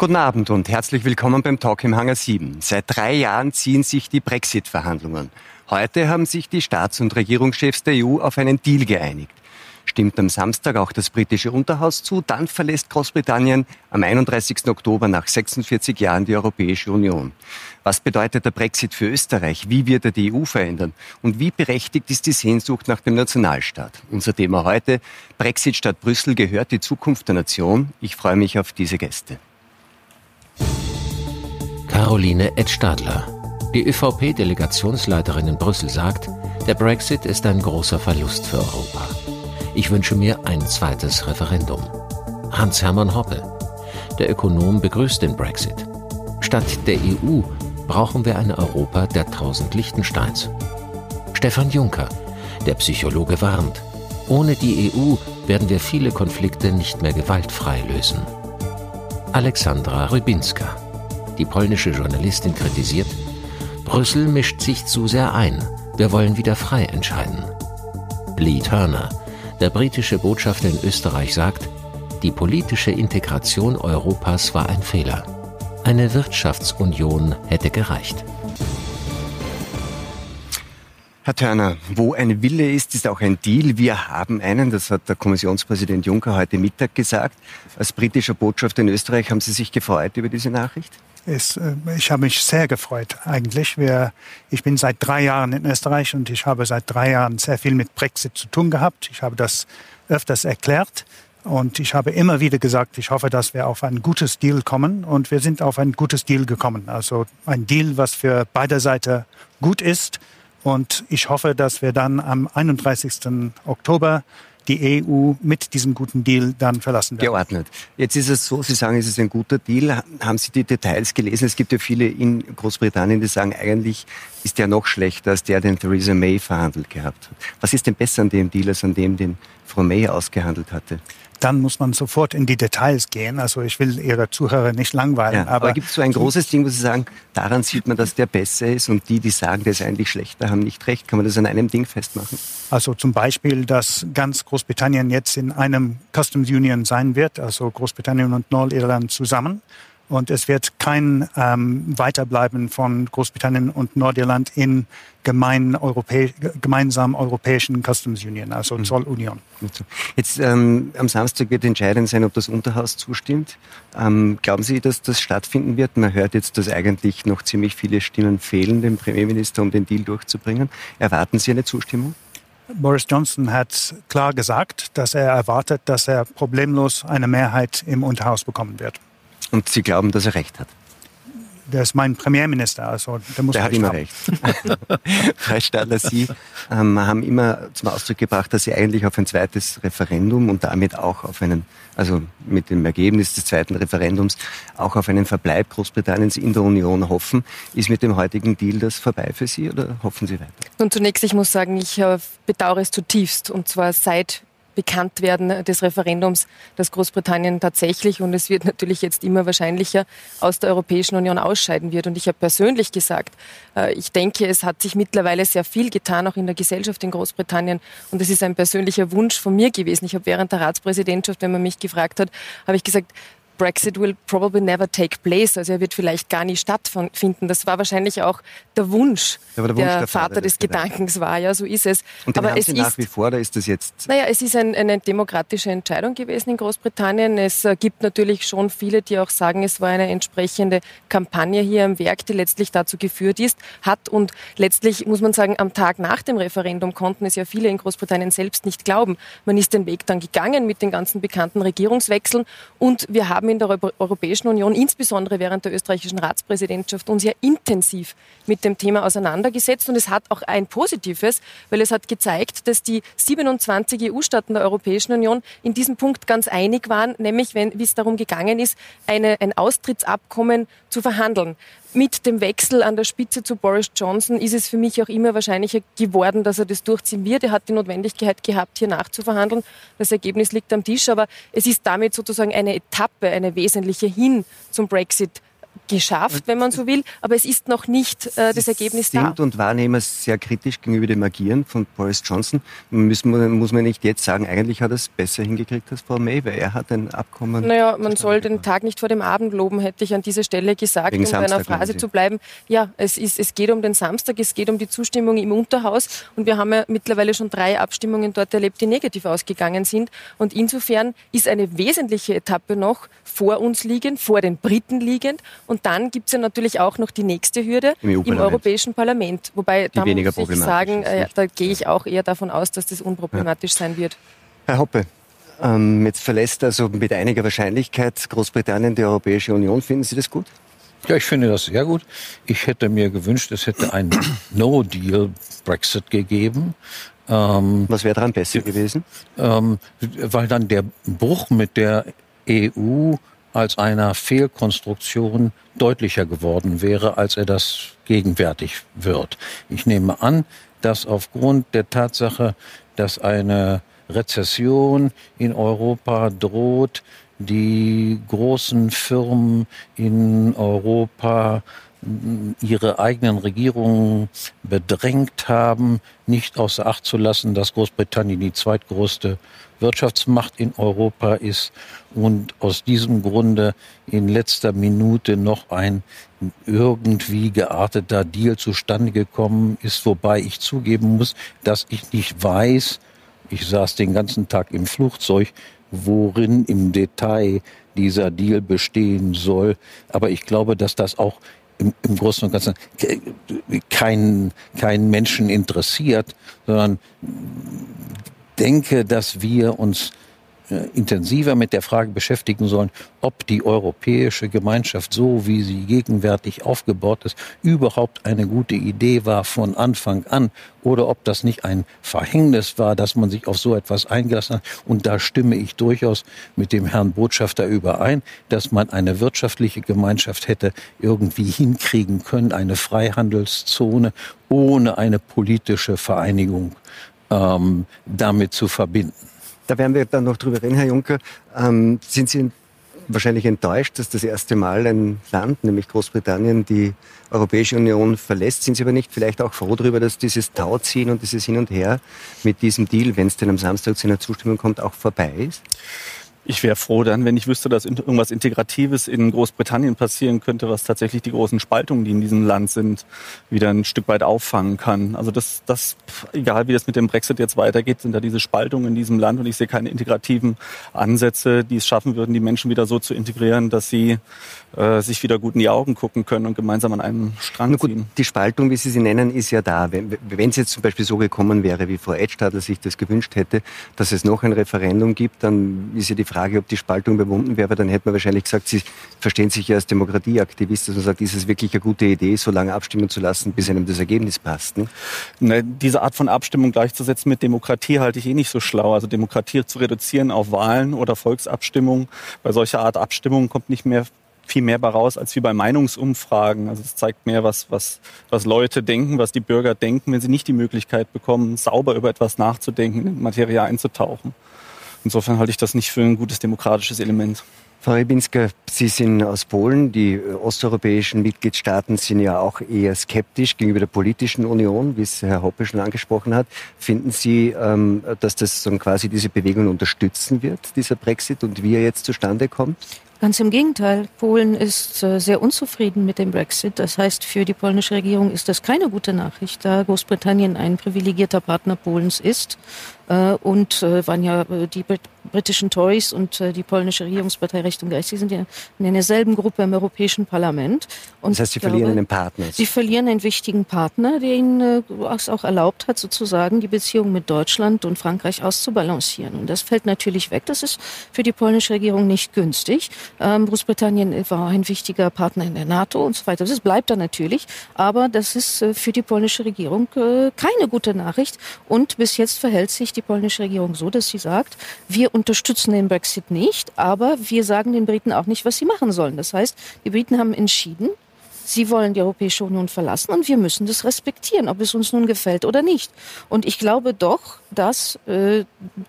Guten Abend und herzlich willkommen beim Talk im Hangar 7. Seit drei Jahren ziehen sich die Brexit-Verhandlungen. Heute haben sich die Staats- und Regierungschefs der EU auf einen Deal geeinigt. Stimmt am Samstag auch das britische Unterhaus zu, dann verlässt Großbritannien am 31. Oktober nach 46 Jahren die Europäische Union. Was bedeutet der Brexit für Österreich? Wie wird er die EU verändern? Und wie berechtigt ist die Sehnsucht nach dem Nationalstaat? Unser Thema heute, Brexit statt Brüssel gehört die Zukunft der Nation. Ich freue mich auf diese Gäste. Caroline Edstadler. Die ÖVP-Delegationsleiterin in Brüssel sagt, der Brexit ist ein großer Verlust für Europa. Ich wünsche mir ein zweites Referendum. Hans-Hermann Hoppe. Der Ökonom begrüßt den Brexit. Statt der EU brauchen wir ein Europa der tausend Lichtensteins. Stefan Juncker. Der Psychologe warnt. Ohne die EU werden wir viele Konflikte nicht mehr gewaltfrei lösen. Alexandra Rybinska. Die polnische Journalistin kritisiert, Brüssel mischt sich zu sehr ein. Wir wollen wieder frei entscheiden. Lee Turner, der britische Botschafter in Österreich, sagt, die politische Integration Europas war ein Fehler. Eine Wirtschaftsunion hätte gereicht. Herr Turner, wo ein Wille ist, ist auch ein Deal. Wir haben einen, das hat der Kommissionspräsident Juncker heute Mittag gesagt. Als britischer Botschafter in Österreich haben Sie sich gefreut über diese Nachricht? Es, äh, ich habe mich sehr gefreut eigentlich. Wir, ich bin seit drei Jahren in Österreich und ich habe seit drei Jahren sehr viel mit Brexit zu tun gehabt. Ich habe das öfters erklärt. Und ich habe immer wieder gesagt, ich hoffe, dass wir auf ein gutes Deal kommen. Und wir sind auf ein gutes Deal gekommen. Also ein Deal, was für beide Seiten gut ist. Und ich hoffe, dass wir dann am 31. Oktober die EU mit diesem guten Deal dann verlassen werden. Geordnet. Jetzt ist es so, Sie sagen, es ist ein guter Deal. Haben Sie die Details gelesen? Es gibt ja viele in Großbritannien, die sagen, eigentlich ist der noch schlechter als der, den Theresa May verhandelt gehabt hat. Was ist denn besser an dem Deal als an dem, den Frau May ausgehandelt hatte? Dann muss man sofort in die Details gehen. Also ich will Ihre Zuhörer nicht langweilen. Ja, aber, aber gibt es so ein großes Ding, wo Sie sagen, daran sieht man, dass der besser ist und die, die sagen, der ist eigentlich schlechter, haben nicht recht. Kann man das an einem Ding festmachen? Also zum Beispiel, dass ganz Großbritannien jetzt in einem Customs Union sein wird, also Großbritannien und Nordirland zusammen. Und es wird kein ähm, Weiterbleiben von Großbritannien und Nordirland in gemein Europä gemeinsamen europäischen Customs Union, also mhm. Zollunion. Jetzt ähm, am Samstag wird entscheidend sein, ob das Unterhaus zustimmt. Ähm, glauben Sie, dass das stattfinden wird? Man hört jetzt, dass eigentlich noch ziemlich viele Stimmen fehlen, dem Premierminister, um den Deal durchzubringen. Erwarten Sie eine Zustimmung? Boris Johnson hat klar gesagt, dass er erwartet, dass er problemlos eine Mehrheit im Unterhaus bekommen wird. Und Sie glauben, dass er recht hat? Der ist mein Premierminister, also der muss der recht hat immer recht. Frau Stadler, Sie ähm, haben immer zum Ausdruck gebracht, dass Sie eigentlich auf ein zweites Referendum und damit auch auf einen, also mit dem Ergebnis des zweiten Referendums, auch auf einen Verbleib Großbritanniens in der Union hoffen. Ist mit dem heutigen Deal das vorbei für Sie oder hoffen Sie weiter? Nun, zunächst, ich muss sagen, ich äh, bedauere es zutiefst und zwar seit Bekanntwerden des Referendums, dass Großbritannien tatsächlich, und es wird natürlich jetzt immer wahrscheinlicher, aus der Europäischen Union ausscheiden wird. Und ich habe persönlich gesagt, äh, ich denke, es hat sich mittlerweile sehr viel getan, auch in der Gesellschaft in Großbritannien. Und es ist ein persönlicher Wunsch von mir gewesen. Ich habe während der Ratspräsidentschaft, wenn man mich gefragt hat, habe ich gesagt, Brexit will probably never take place. Also er wird vielleicht gar nie stattfinden. Das war wahrscheinlich auch der Wunsch, der, der, Wunsch der, der Vater des Gedankens war. Ja, so ist es. Und den Aber haben Sie nach wie vor, oder ist das jetzt? Naja, es ist ein, eine demokratische Entscheidung gewesen in Großbritannien. Es äh, gibt natürlich schon viele, die auch sagen, es war eine entsprechende Kampagne hier am Werk, die letztlich dazu geführt ist, hat und letztlich muss man sagen, am Tag nach dem Referendum konnten es ja viele in Großbritannien selbst nicht glauben. Man ist den Weg dann gegangen mit den ganzen bekannten Regierungswechseln und wir haben in der Europäischen Union, insbesondere während der österreichischen Ratspräsidentschaft, uns ja intensiv mit dem Thema auseinandergesetzt. Und es hat auch ein Positives, weil es hat gezeigt, dass die 27 EU-Staaten der Europäischen Union in diesem Punkt ganz einig waren, nämlich wenn wie es darum gegangen ist, eine, ein Austrittsabkommen zu verhandeln mit dem Wechsel an der Spitze zu Boris Johnson ist es für mich auch immer wahrscheinlicher geworden, dass er das durchziehen wird. Er hat die Notwendigkeit gehabt, hier nachzuverhandeln. Das Ergebnis liegt am Tisch, aber es ist damit sozusagen eine Etappe, eine wesentliche hin zum Brexit geschafft, wenn man so will, aber es ist noch nicht äh, das Ergebnis sind da. Sind und wahrnehmen sehr kritisch gegenüber dem Agieren von Boris Johnson. Müssen, muss man nicht jetzt sagen, eigentlich hat er es besser hingekriegt als Frau May, weil er hat ein Abkommen. Naja, man soll den Tag nicht vor dem Abend loben, hätte ich an dieser Stelle gesagt, Wegen um Samstag, bei einer Phrase zu bleiben. Ja, es, ist, es geht um den Samstag, es geht um die Zustimmung im Unterhaus und wir haben ja mittlerweile schon drei Abstimmungen dort erlebt, die negativ ausgegangen sind. Und insofern ist eine wesentliche Etappe noch vor uns liegend, vor den Briten liegend. Und dann gibt es ja natürlich auch noch die nächste Hürde im, im Europäischen Parlament. Wobei, die da muss ich sagen, äh, da gehe ich auch eher davon aus, dass das unproblematisch ja. sein wird. Herr Hoppe, ähm, jetzt verlässt also mit einiger Wahrscheinlichkeit Großbritannien die Europäische Union. Finden Sie das gut? Ja, ich finde das sehr gut. Ich hätte mir gewünscht, es hätte ein No-Deal-Brexit gegeben. Ähm, Was wäre daran besser gewesen? Ähm, weil dann der Bruch mit der EU als einer Fehlkonstruktion deutlicher geworden wäre, als er das gegenwärtig wird. Ich nehme an, dass aufgrund der Tatsache, dass eine Rezession in Europa droht, die großen Firmen in Europa ihre eigenen Regierungen bedrängt haben, nicht außer Acht zu lassen, dass Großbritannien die zweitgrößte Wirtschaftsmacht in Europa ist und aus diesem Grunde in letzter Minute noch ein irgendwie gearteter Deal zustande gekommen ist, wobei ich zugeben muss, dass ich nicht weiß, ich saß den ganzen Tag im Flugzeug, worin im Detail dieser Deal bestehen soll. Aber ich glaube, dass das auch im, im Großen und Ganzen keinen kein Menschen interessiert, sondern denke, dass wir uns intensiver mit der Frage beschäftigen sollen, ob die europäische Gemeinschaft, so wie sie gegenwärtig aufgebaut ist, überhaupt eine gute Idee war von Anfang an oder ob das nicht ein Verhängnis war, dass man sich auf so etwas eingelassen hat. Und da stimme ich durchaus mit dem Herrn Botschafter überein, dass man eine wirtschaftliche Gemeinschaft hätte irgendwie hinkriegen können, eine Freihandelszone ohne eine politische Vereinigung ähm, damit zu verbinden. Da werden wir dann noch drüber reden, Herr Juncker. Ähm, sind Sie wahrscheinlich enttäuscht, dass das erste Mal ein Land, nämlich Großbritannien, die Europäische Union verlässt. Sind Sie aber nicht vielleicht auch froh darüber, dass dieses Tauziehen und dieses Hin und Her mit diesem Deal, wenn es denn am Samstag zu einer Zustimmung kommt, auch vorbei ist? Ich wäre froh dann, wenn ich wüsste, dass irgendwas Integratives in Großbritannien passieren könnte, was tatsächlich die großen Spaltungen, die in diesem Land sind, wieder ein Stück weit auffangen kann. Also das, das, egal wie das mit dem Brexit jetzt weitergeht, sind da diese Spaltungen in diesem Land und ich sehe keine integrativen Ansätze, die es schaffen würden, die Menschen wieder so zu integrieren, dass sie äh, sich wieder gut in die Augen gucken können und gemeinsam an einem Strang gut, ziehen. Die Spaltung, wie Sie sie nennen, ist ja da. Wenn, es jetzt zum Beispiel so gekommen wäre, wie Frau Edstadler sich das gewünscht hätte, dass es noch ein Referendum gibt, dann ist ja die Frage, ob die Spaltung überwunden wäre. Dann hätte man wahrscheinlich gesagt, Sie verstehen sich ja als Demokratieaktivist, dass man sagt, ist es wirklich eine gute Idee, so lange abstimmen zu lassen, bis einem das Ergebnis passt. Ne? Diese Art von Abstimmung gleichzusetzen mit Demokratie halte ich eh nicht so schlau. Also Demokratie zu reduzieren auf Wahlen oder Volksabstimmungen. Bei solcher Art Abstimmungen kommt nicht mehr viel mehr raus als wie bei Meinungsumfragen. Also es zeigt mehr, was, was, was Leute denken, was die Bürger denken, wenn sie nicht die Möglichkeit bekommen, sauber über etwas nachzudenken, in Materie einzutauchen. Insofern halte ich das nicht für ein gutes demokratisches Element. Frau Rybinska, Sie sind aus Polen. Die osteuropäischen Mitgliedstaaten sind ja auch eher skeptisch gegenüber der politischen Union, wie es Herr Hoppe schon angesprochen hat. Finden Sie, ähm, dass das so quasi diese Bewegung unterstützen wird, dieser Brexit, und wie er jetzt zustande kommt? Ganz im Gegenteil. Polen ist äh, sehr unzufrieden mit dem Brexit. Das heißt, für die polnische Regierung ist das keine gute Nachricht, da Großbritannien ein privilegierter Partner Polens ist äh, und äh, waren ja äh, die britischen Tories und die polnische Regierungspartei Recht und Geist, sie sind ja in derselben Gruppe im Europäischen Parlament. Und das heißt, sie glaube, verlieren einen Partner. Sie verlieren einen wichtigen Partner, der ihnen es auch erlaubt hat, sozusagen die Beziehung mit Deutschland und Frankreich auszubalancieren. Und das fällt natürlich weg. Das ist für die polnische Regierung nicht günstig. Ähm, Großbritannien war ein wichtiger Partner in der NATO und so weiter. Das bleibt da natürlich. Aber das ist für die polnische Regierung keine gute Nachricht. Und bis jetzt verhält sich die die polnische Regierung so, dass sie sagt, wir unterstützen den Brexit nicht, aber wir sagen den Briten auch nicht, was sie machen sollen. Das heißt, die Briten haben entschieden, Sie wollen die Europäische Union verlassen und wir müssen das respektieren, ob es uns nun gefällt oder nicht. Und ich glaube doch, dass äh,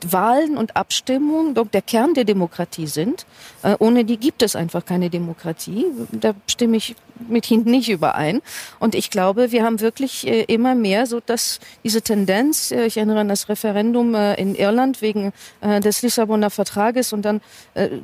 Wahlen und Abstimmungen doch der Kern der Demokratie sind. Äh, ohne die gibt es einfach keine Demokratie. Da stimme ich mit Ihnen nicht überein. Und ich glaube, wir haben wirklich äh, immer mehr so, dass diese Tendenz, äh, ich erinnere an das Referendum äh, in Irland wegen des Lissabonner Vertrages und dann,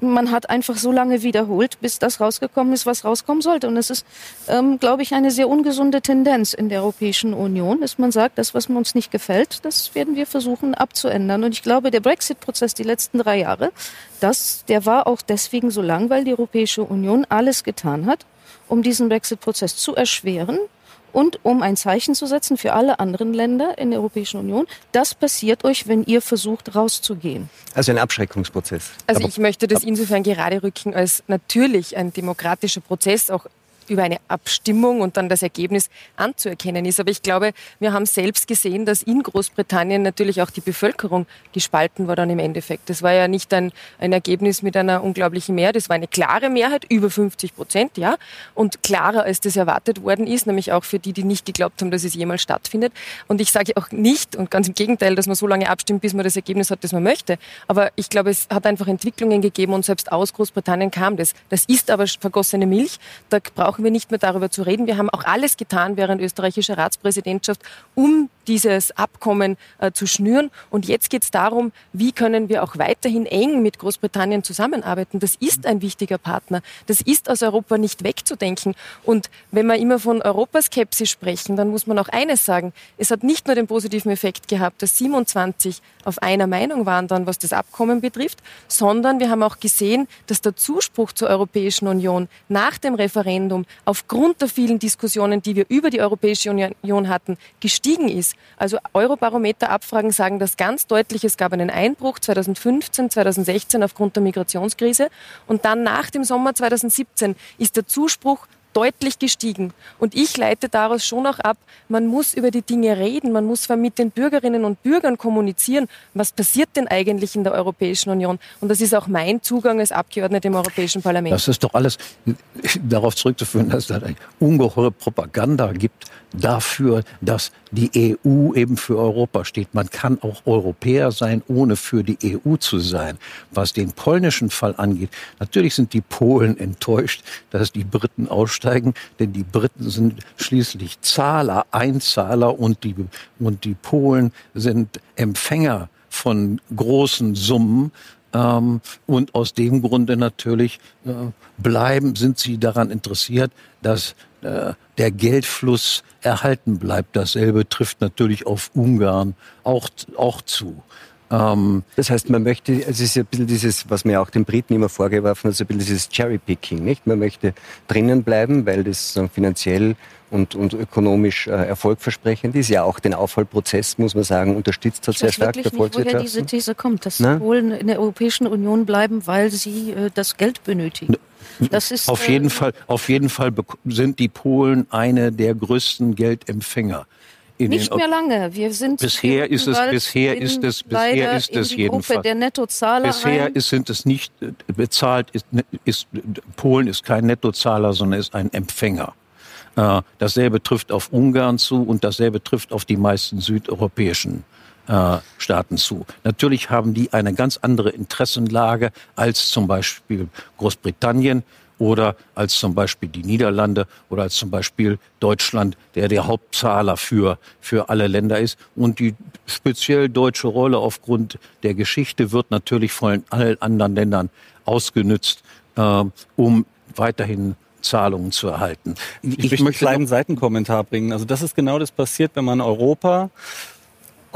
man hat einfach so lange wiederholt, bis das rausgekommen ist, was rauskommen sollte. Und es ist, ähm, glaube ich, eine sehr ungesunde Tendenz in der Europäischen Union, dass man sagt, das, was uns nicht gefällt, das werden wir versuchen abzuändern. Und ich glaube, der Brexit-Prozess die letzten drei Jahre, das, der war auch deswegen so lang, weil die Europäische Union alles getan hat, um diesen Brexit-Prozess zu erschweren und um ein Zeichen zu setzen für alle anderen Länder in der Europäischen Union. Das passiert euch, wenn ihr versucht, rauszugehen. Also ein Abschreckungsprozess. Also ich möchte das insofern gerade rücken als natürlich ein demokratischer Prozess, auch über eine Abstimmung und dann das Ergebnis anzuerkennen ist. Aber ich glaube, wir haben selbst gesehen, dass in Großbritannien natürlich auch die Bevölkerung gespalten war dann im Endeffekt. Das war ja nicht ein, ein Ergebnis mit einer unglaublichen Mehrheit, das war eine klare Mehrheit, über 50 Prozent, ja, und klarer als das erwartet worden ist, nämlich auch für die, die nicht geglaubt haben, dass es jemals stattfindet. Und ich sage auch nicht, und ganz im Gegenteil, dass man so lange abstimmt, bis man das Ergebnis hat, das man möchte. Aber ich glaube, es hat einfach Entwicklungen gegeben und selbst aus Großbritannien kam das. Das ist aber vergossene Milch. Da braucht brauchen wir nicht mehr darüber zu reden. Wir haben auch alles getan während österreichischer Ratspräsidentschaft, um dieses Abkommen äh, zu schnüren. Und jetzt geht es darum, wie können wir auch weiterhin eng mit Großbritannien zusammenarbeiten. Das ist ein wichtiger Partner. Das ist aus Europa nicht wegzudenken. Und wenn wir immer von Europaskepsis sprechen, dann muss man auch eines sagen. Es hat nicht nur den positiven Effekt gehabt, dass 27 auf einer Meinung waren dann, was das Abkommen betrifft, sondern wir haben auch gesehen, dass der Zuspruch zur Europäischen Union nach dem Referendum aufgrund der vielen Diskussionen, die wir über die Europäische Union hatten, gestiegen ist. Also Eurobarometer-Abfragen sagen das ganz deutlich. Es gab einen Einbruch 2015, 2016 aufgrund der Migrationskrise. Und dann nach dem Sommer 2017 ist der Zuspruch deutlich gestiegen. Und ich leite daraus schon auch ab, man muss über die Dinge reden, man muss mit den Bürgerinnen und Bürgern kommunizieren, was passiert denn eigentlich in der Europäischen Union. Und das ist auch mein Zugang als Abgeordnete im Europäischen Parlament. Das ist doch alles darauf zurückzuführen, dass es eine ungeheure Propaganda gibt dafür, dass die EU eben für Europa steht. Man kann auch Europäer sein, ohne für die EU zu sein. Was den polnischen Fall angeht, natürlich sind die Polen enttäuscht, dass die Briten aussteigen, denn die Briten sind schließlich Zahler, Einzahler und die, und die Polen sind Empfänger von großen Summen. Ähm, und aus dem Grunde natürlich äh, bleiben, sind sie daran interessiert, dass äh, der Geldfluss erhalten bleibt. Dasselbe trifft natürlich auf Ungarn auch, auch zu. Ähm, das heißt, man möchte, es ist ja ein bisschen dieses, was mir auch den Briten immer vorgeworfen hat, so ein bisschen dieses Cherry-Picking, nicht? Man möchte drinnen bleiben, weil das so finanziell und, und ökonomisch äh, erfolgversprechend ist. Ja, auch den Aufholprozess, muss man sagen, unterstützt hat ich sehr stark der Volkswirtschaft. Nicht, woher diese These kommt, dass? Polen in der Europäischen Union bleiben, weil sie äh, das Geld benötigen. Das ist, auf jeden äh, Fall, auf jeden Fall sind die Polen eine der größten Geldempfänger. Nicht mehr lange. Wir sind bisher ist es bisher ist es bisher ist es jedenfalls der Nettozahler bisher ist, sind es nicht äh, bezahlt ist, ist Polen ist kein Nettozahler sondern ist ein Empfänger. Äh, dasselbe trifft auf Ungarn zu und dasselbe trifft auf die meisten südeuropäischen äh, Staaten zu. Natürlich haben die eine ganz andere Interessenlage als zum Beispiel Großbritannien oder als zum Beispiel die Niederlande oder als zum Beispiel Deutschland, der der Hauptzahler für, für alle Länder ist. Und die speziell deutsche Rolle aufgrund der Geschichte wird natürlich von allen anderen Ländern ausgenützt, äh, um weiterhin Zahlungen zu erhalten. Ich, ich möchte einen kleinen Seitenkommentar bringen. Also das ist genau das passiert, wenn man Europa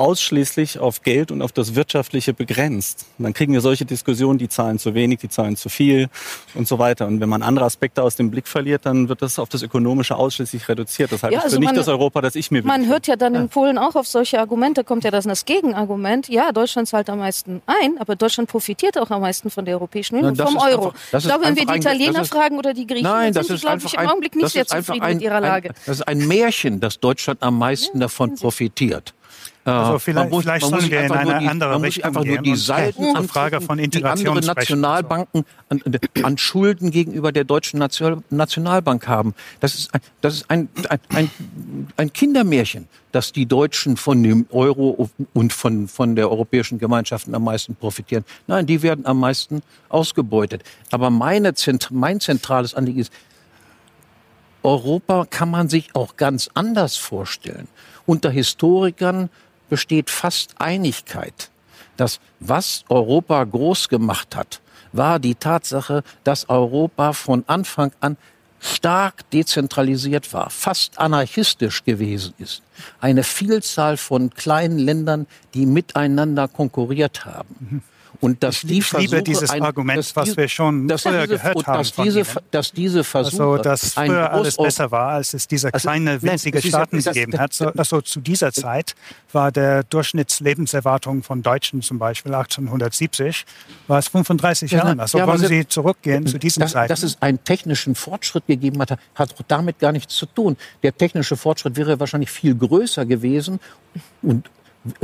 ausschließlich auf Geld und auf das Wirtschaftliche begrenzt. Und dann kriegen wir solche Diskussionen, die zahlen zu wenig, die zahlen zu viel und so weiter. Und wenn man andere Aspekte aus dem Blick verliert, dann wird das auf das Ökonomische ausschließlich reduziert. Das halte ja, ich also für nicht das Europa, das ich mir Man hört ja dann in Polen auch auf solche Argumente, kommt ja das, das Gegenargument. Ja, Deutschland zahlt am meisten ein, aber Deutschland profitiert auch am meisten von der Europäischen Union, vom Euro. Einfach, ich glaube, wenn wir die Italiener ein, fragen oder die Griechen, nein, dann sind die, glaube ich, im Augenblick nicht sehr zufrieden ein, mit ihrer Lage. Ein, das ist ein Märchen, dass Deutschland am meisten ja, davon profitiert. Also vielleicht, muss, vielleicht sollen wir in eine die, andere man Richtung einfach nur die Seiten an Frage von Integration die andere Nationalbanken an, an, Schulden gegenüber der deutschen Nationalbank haben. Das ist, ein, das ist ein, ein, ein, Kindermärchen, dass die Deutschen von dem Euro und von, von der europäischen Gemeinschaften am meisten profitieren. Nein, die werden am meisten ausgebeutet. Aber meine, mein zentrales Anliegen ist, Europa kann man sich auch ganz anders vorstellen. Unter Historikern besteht fast Einigkeit, dass was Europa groß gemacht hat, war die Tatsache, dass Europa von Anfang an stark dezentralisiert war, fast anarchistisch gewesen ist. Eine Vielzahl von kleinen Ländern, die miteinander konkurriert haben. Und dass ich die Versuche, liebe dieses ein, Argument, was wir schon früher diese, gehört haben. Dass diese, dass diese Versuche, also, dass früher alles besser war, als es diese also, kleine, winzige nein, Staaten ja, gegeben hat. So, also zu dieser Zeit war der Durchschnittslebenserwartung von Deutschen zum Beispiel 1870 war es 35 ja, Jahre. Also ja, wollen Sie zurückgehen zu diesen das, Zeiten? Dass es einen technischen Fortschritt gegeben hat, hat damit gar nichts zu tun. Der technische Fortschritt wäre wahrscheinlich viel größer gewesen und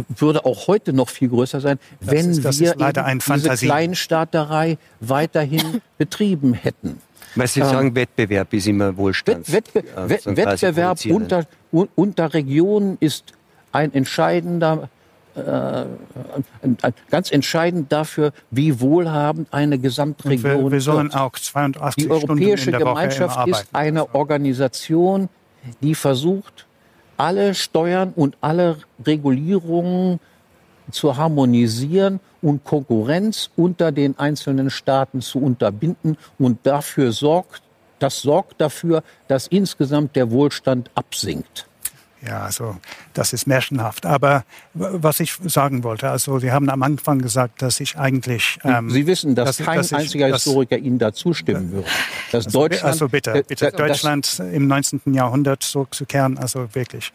würde auch heute noch viel größer sein, das wenn ist, wir diese Kleinstaaterei weiterhin betrieben hätten. Weil Sie ähm, sagen, Wettbewerb ist immer Wohlstand. Wettbe äh, Wettbewerb unter, unter Regionen ist ein entscheidender äh, ganz entscheidend dafür, wie wohlhabend eine Gesamtregion wir, wir sollen auch 82 Die Europäische Gemeinschaft ist eine Organisation, die versucht, alle Steuern und alle Regulierungen zu harmonisieren und Konkurrenz unter den einzelnen Staaten zu unterbinden und dafür sorgt, das sorgt dafür, dass insgesamt der Wohlstand absinkt. Ja, also das ist märchenhaft. Aber was ich sagen wollte, also Sie haben am Anfang gesagt, dass ich eigentlich... Ähm, Sie wissen, dass, dass kein dass einziger ich, Historiker Ihnen da zustimmen würde. Dass also, Deutschland, also bitte, bitte Deutschland im 19. Jahrhundert zurückzukehren, also wirklich.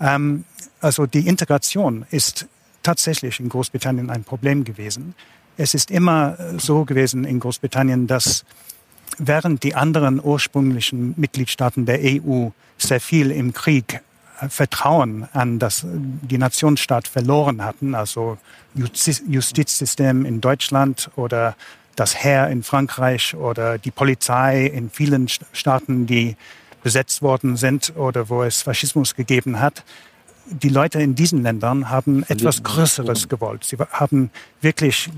Ähm, also die Integration ist tatsächlich in Großbritannien ein Problem gewesen. Es ist immer so gewesen in Großbritannien, dass während die anderen ursprünglichen Mitgliedstaaten der EU sehr viel im Krieg Vertrauen an das, die Nationsstaat verloren hatten, also Justizsystem in Deutschland oder das Heer in Frankreich oder die Polizei in vielen Staaten, die besetzt worden sind oder wo es Faschismus gegeben hat. Die Leute in diesen Ländern haben etwas Größeres gewollt. Sie haben wirklich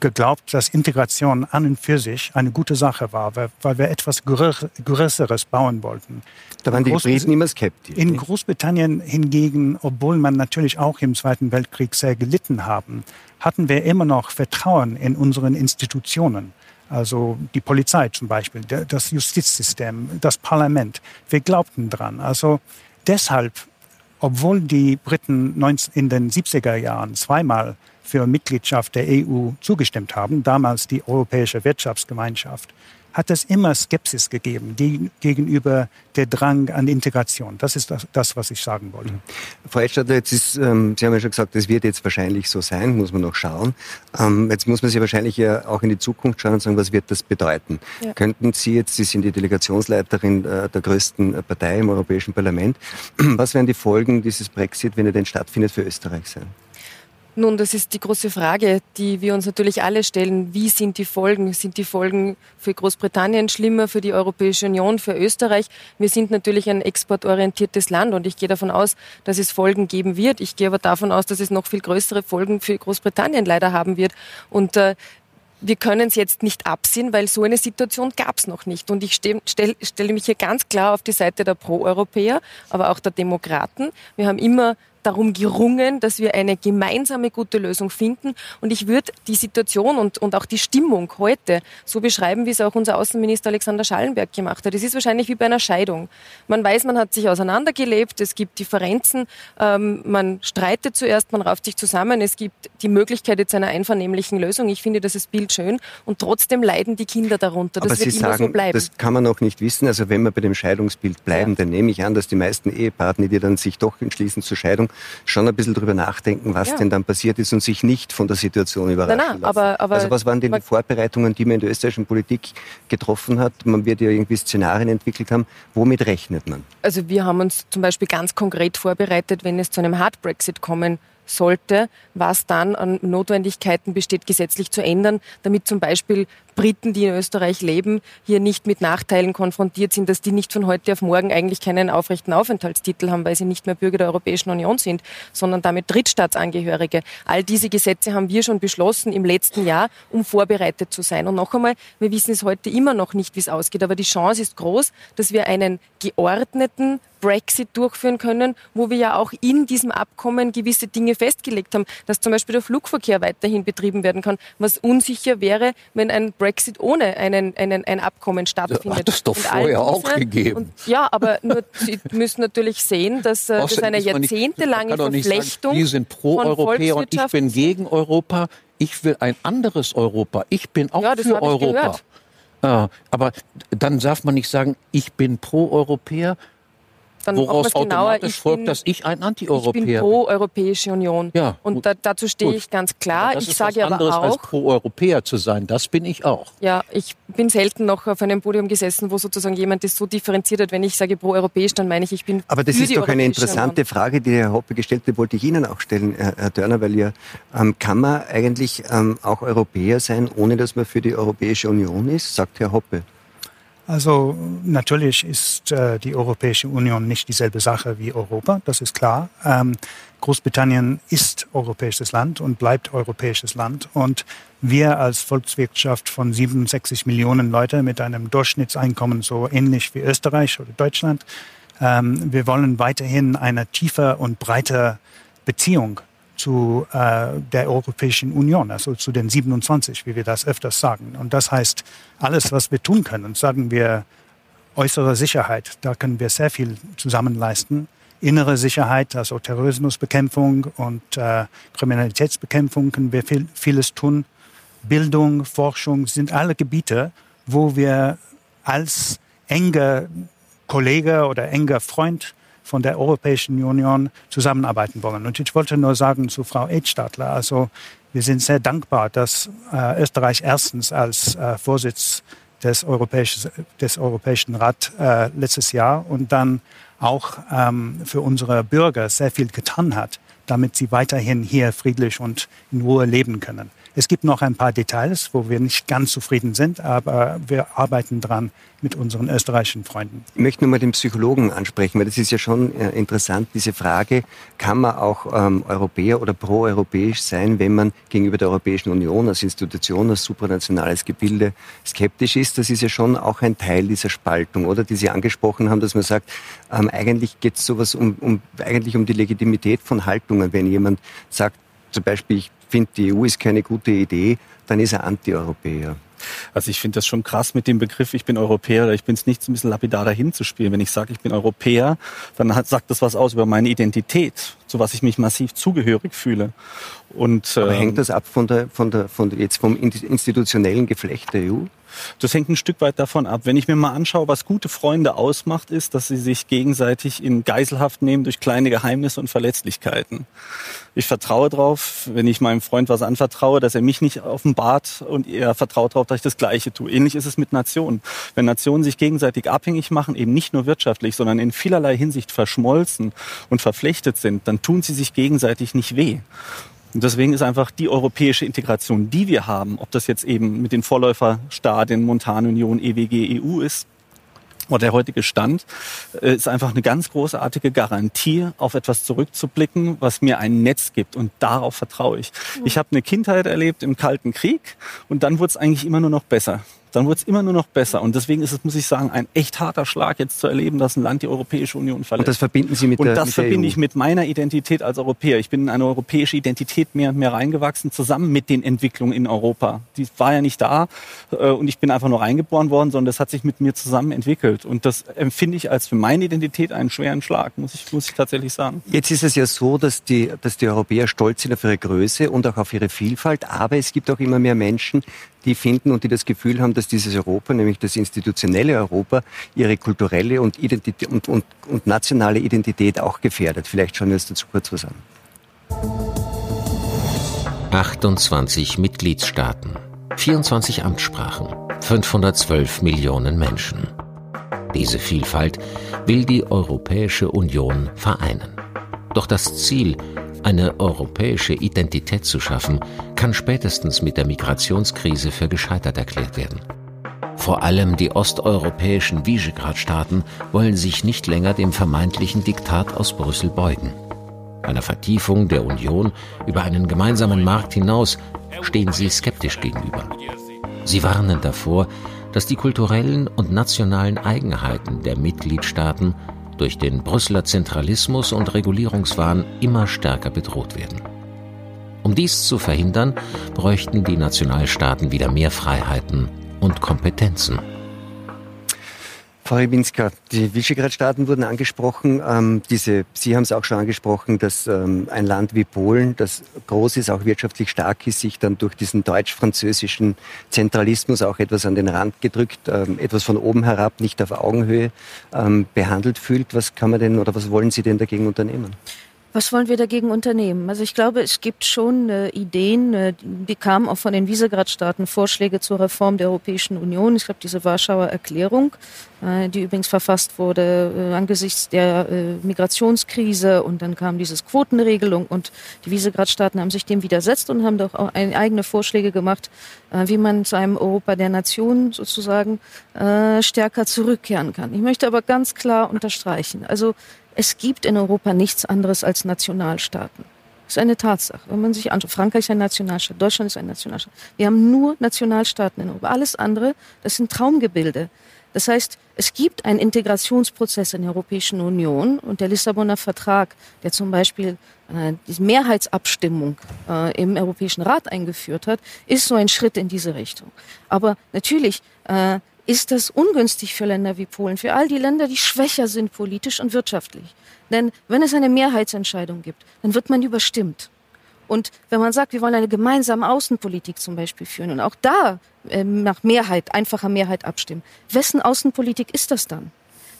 geglaubt, dass Integration an und für sich eine gute Sache war, weil wir etwas Größeres bauen wollten. Da waren die Briten immer skeptisch. In Großbritannien hingegen, obwohl man natürlich auch im Zweiten Weltkrieg sehr gelitten haben, hatten wir immer noch Vertrauen in unseren Institutionen. Also die Polizei zum Beispiel, das Justizsystem, das Parlament. Wir glaubten dran. Also deshalb, obwohl die Briten in den 70er Jahren zweimal für Mitgliedschaft der EU zugestimmt haben, damals die Europäische Wirtschaftsgemeinschaft, hat es immer Skepsis gegeben gegenüber der Drang an Integration. Das ist das, das was ich sagen wollte. Mhm. Frau Edstadter, jetzt ist, ähm, Sie haben ja schon gesagt, das wird jetzt wahrscheinlich so sein, muss man noch schauen. Ähm, jetzt muss man sich wahrscheinlich ja auch in die Zukunft schauen und sagen, was wird das bedeuten? Ja. Könnten Sie jetzt, Sie sind die Delegationsleiterin äh, der größten Partei im Europäischen Parlament, was werden die Folgen dieses Brexit, wenn er denn stattfindet, für Österreich sein? Nun, das ist die große Frage, die wir uns natürlich alle stellen. Wie sind die Folgen? Sind die Folgen für Großbritannien schlimmer, für die Europäische Union, für Österreich? Wir sind natürlich ein exportorientiertes Land und ich gehe davon aus, dass es Folgen geben wird. Ich gehe aber davon aus, dass es noch viel größere Folgen für Großbritannien leider haben wird. Und äh, wir können es jetzt nicht absehen, weil so eine Situation gab es noch nicht. Und ich stelle stell mich hier ganz klar auf die Seite der Pro-Europäer, aber auch der Demokraten. Wir haben immer darum gerungen, dass wir eine gemeinsame gute Lösung finden. Und ich würde die Situation und, und auch die Stimmung heute so beschreiben, wie es auch unser Außenminister Alexander Schallenberg gemacht hat. Es ist wahrscheinlich wie bei einer Scheidung. Man weiß, man hat sich auseinandergelebt, es gibt Differenzen, ähm, man streitet zuerst, man rauft sich zusammen, es gibt die Möglichkeit jetzt einer einvernehmlichen Lösung. Ich finde das ist Bild schön und trotzdem leiden die Kinder darunter. Das Aber wird Sie immer sagen, so bleiben. Das kann man noch nicht wissen. Also wenn wir bei dem Scheidungsbild bleiben, ja. dann nehme ich an, dass die meisten Ehepartner, die dann sich doch entschließen zur Scheidung, schon ein bisschen drüber nachdenken, was ja. denn dann passiert ist und sich nicht von der Situation überraschen nein, nein, lassen. Aber, aber also was waren denn die Vorbereitungen, die man in der österreichischen Politik getroffen hat? Man wird ja irgendwie Szenarien entwickelt haben. Womit rechnet man? Also wir haben uns zum Beispiel ganz konkret vorbereitet, wenn es zu einem Hard Brexit kommen sollte, was dann an Notwendigkeiten besteht, gesetzlich zu ändern, damit zum Beispiel Briten, die in Österreich leben, hier nicht mit Nachteilen konfrontiert sind, dass die nicht von heute auf morgen eigentlich keinen aufrechten Aufenthaltstitel haben, weil sie nicht mehr Bürger der Europäischen Union sind, sondern damit Drittstaatsangehörige. All diese Gesetze haben wir schon beschlossen im letzten Jahr, um vorbereitet zu sein. Und noch einmal, wir wissen es heute immer noch nicht, wie es ausgeht, aber die Chance ist groß, dass wir einen geordneten Brexit durchführen können, wo wir ja auch in diesem Abkommen gewisse Dinge festgelegt haben, dass zum Beispiel der Flugverkehr weiterhin betrieben werden kann, was unsicher wäre, wenn ein Brexit ohne einen, einen, ein Abkommen stattfindet. Hat es doch vorher auch gegeben. Und, ja, aber nur, Sie müssen natürlich sehen, dass äh, das eine jahrzehntelange Verflechtung sagen, Sie sind pro Europäer und ich bin gegen Europa. Ich will ein anderes Europa. Ich bin auch ja, für Europa. Ja, aber dann darf man nicht sagen, ich bin pro Europäer dann Woraus automatisch ich folgt, bin, dass ich ein Anti-Europäer bin. Ich bin pro Europäische Union. Ja, und da, dazu stehe ich ganz klar. das ich ist sage was anderes aber auch, als pro Europäer zu sein. Das bin ich auch. Ja, ich bin selten noch auf einem Podium gesessen, wo sozusagen jemand das so differenziert hat. Wenn ich sage pro Europäisch, dann meine ich, ich bin Aber das ist doch eine interessante Union. Frage, die Herr Hoppe gestellt hat, wollte ich Ihnen auch stellen, Herr Dörner, weil ja, ähm, kann man eigentlich ähm, auch Europäer sein, ohne dass man für die Europäische Union ist, sagt Herr Hoppe. Also natürlich ist äh, die Europäische Union nicht dieselbe Sache wie Europa, das ist klar. Ähm, Großbritannien ist europäisches Land und bleibt europäisches Land. Und wir als Volkswirtschaft von 67 Millionen Leute mit einem Durchschnittseinkommen so ähnlich wie Österreich oder Deutschland, ähm, wir wollen weiterhin eine tiefe und breite Beziehung zu äh, der Europäischen Union, also zu den 27, wie wir das öfters sagen. Und das heißt, alles, was wir tun können, sagen wir äußere Sicherheit, da können wir sehr viel zusammen leisten. Innere Sicherheit, also Terrorismusbekämpfung und äh, Kriminalitätsbekämpfung können wir viel, vieles tun. Bildung, Forschung sind alle Gebiete, wo wir als enger Kollege oder enger Freund von der Europäischen Union zusammenarbeiten wollen. Und ich wollte nur sagen zu Frau Edstadler, also wir sind sehr dankbar, dass äh, Österreich erstens als äh, Vorsitz des, Europäischen, des Europäischen Rat äh, letztes Jahr und dann auch ähm, für unsere Bürger sehr viel getan hat, damit sie weiterhin hier friedlich und in Ruhe leben können. Es gibt noch ein paar Details, wo wir nicht ganz zufrieden sind, aber wir arbeiten dran mit unseren österreichischen Freunden. Ich möchte nur mal den Psychologen ansprechen, weil das ist ja schon äh, interessant, diese Frage, kann man auch ähm, Europäer oder proeuropäisch sein, wenn man gegenüber der Europäischen Union als Institution, als supranationales Gebilde skeptisch ist? Das ist ja schon auch ein Teil dieser Spaltung, oder? Die Sie angesprochen haben, dass man sagt, ähm, eigentlich geht es sowas um, um, eigentlich um die Legitimität von Haltungen. Wenn jemand sagt, zum Beispiel, ich finde, die EU ist keine gute Idee, dann ist er Anti-Europäer. Also ich finde das schon krass mit dem Begriff, ich bin Europäer oder ich bin es nicht so ein bisschen lapidar dahin zu spielen. Wenn ich sage, ich bin Europäer, dann hat, sagt das was aus über meine Identität, zu was ich mich massiv zugehörig fühle. Und, Aber ähm, hängt das ab von der, von der, von der, jetzt vom institutionellen Geflecht der EU? Das hängt ein Stück weit davon ab. Wenn ich mir mal anschaue, was gute Freunde ausmacht, ist, dass sie sich gegenseitig in Geiselhaft nehmen durch kleine Geheimnisse und Verletzlichkeiten. Ich vertraue darauf, wenn ich meinem Freund was anvertraue, dass er mich nicht offenbart und er vertraut darauf, dass ich das Gleiche tue. Ähnlich ist es mit Nationen. Wenn Nationen sich gegenseitig abhängig machen, eben nicht nur wirtschaftlich, sondern in vielerlei Hinsicht verschmolzen und verflechtet sind, dann tun sie sich gegenseitig nicht weh. Und deswegen ist einfach die europäische Integration, die wir haben, ob das jetzt eben mit den Vorläuferstadien Montanunion, EWG, EU ist, oder der heutige Stand äh, ist einfach eine ganz großartige Garantie, auf etwas zurückzublicken, was mir ein Netz gibt. Und darauf vertraue ich. Ich habe eine Kindheit erlebt im Kalten Krieg und dann wurde es eigentlich immer nur noch besser dann wurde es immer nur noch besser. Und deswegen ist es, muss ich sagen, ein echt harter Schlag, jetzt zu erleben, dass ein Land die Europäische Union verlässt. Und das verbinden Sie mit und der Und das verbinde ich mit meiner Identität als Europäer. Ich bin in eine europäische Identität mehr und mehr reingewachsen, zusammen mit den Entwicklungen in Europa. Die war ja nicht da äh, und ich bin einfach nur reingeboren worden, sondern das hat sich mit mir zusammen entwickelt. Und das empfinde ich als für meine Identität einen schweren Schlag, muss ich, muss ich tatsächlich sagen. Jetzt ist es ja so, dass die, dass die Europäer stolz sind auf ihre Größe und auch auf ihre Vielfalt, aber es gibt auch immer mehr Menschen, die finden und die das Gefühl haben, dass dieses Europa, nämlich das institutionelle Europa, ihre kulturelle und, Identität und, und, und nationale Identität auch gefährdet. Vielleicht schauen wir uns dazu kurz was an. 28 Mitgliedstaaten, 24 Amtssprachen, 512 Millionen Menschen. Diese Vielfalt will die Europäische Union vereinen. Doch das Ziel, eine europäische Identität zu schaffen, kann spätestens mit der Migrationskrise für gescheitert erklärt werden. Vor allem die osteuropäischen Visegrad-Staaten wollen sich nicht länger dem vermeintlichen Diktat aus Brüssel beugen. Einer Vertiefung der Union über einen gemeinsamen Markt hinaus stehen sie skeptisch gegenüber. Sie warnen davor, dass die kulturellen und nationalen Eigenheiten der Mitgliedstaaten durch den Brüsseler Zentralismus und Regulierungswahn immer stärker bedroht werden. Um dies zu verhindern, bräuchten die Nationalstaaten wieder mehr Freiheiten und Kompetenzen. Frau Rybinska, die Visegrad-Staaten wurden angesprochen. Ähm, diese, Sie haben es auch schon angesprochen, dass ähm, ein Land wie Polen, das groß ist, auch wirtschaftlich stark ist, sich dann durch diesen deutsch-französischen Zentralismus auch etwas an den Rand gedrückt, ähm, etwas von oben herab, nicht auf Augenhöhe ähm, behandelt fühlt. Was kann man denn oder was wollen Sie denn dagegen unternehmen? Was wollen wir dagegen unternehmen? Also ich glaube, es gibt schon äh, Ideen, äh, die kamen auch von den Visegrad-Staaten, Vorschläge zur Reform der Europäischen Union. Ich glaube, diese Warschauer Erklärung, äh, die übrigens verfasst wurde äh, angesichts der äh, Migrationskrise und dann kam dieses Quotenregelung und die Visegrad-Staaten haben sich dem widersetzt und haben doch auch eigene Vorschläge gemacht, äh, wie man zu einem Europa der Nationen sozusagen stärker zurückkehren kann. Ich möchte aber ganz klar unterstreichen, also es gibt in Europa nichts anderes als Nationalstaaten. Das ist eine Tatsache. Wenn man sich anschaut, Frankreich ist ein Nationalstaat, Deutschland ist ein Nationalstaat. Wir haben nur Nationalstaaten in Europa. Alles andere, das sind Traumgebilde. Das heißt, es gibt einen Integrationsprozess in der Europäischen Union und der Lissabonner Vertrag, der zum Beispiel äh, die Mehrheitsabstimmung äh, im Europäischen Rat eingeführt hat, ist so ein Schritt in diese Richtung. Aber natürlich äh, ist das ungünstig für Länder wie Polen, für all die Länder, die schwächer sind politisch und wirtschaftlich. Denn wenn es eine Mehrheitsentscheidung gibt, dann wird man überstimmt. Und wenn man sagt, wir wollen eine gemeinsame Außenpolitik zum Beispiel führen und auch da äh, nach Mehrheit, einfacher Mehrheit abstimmen, wessen Außenpolitik ist das dann?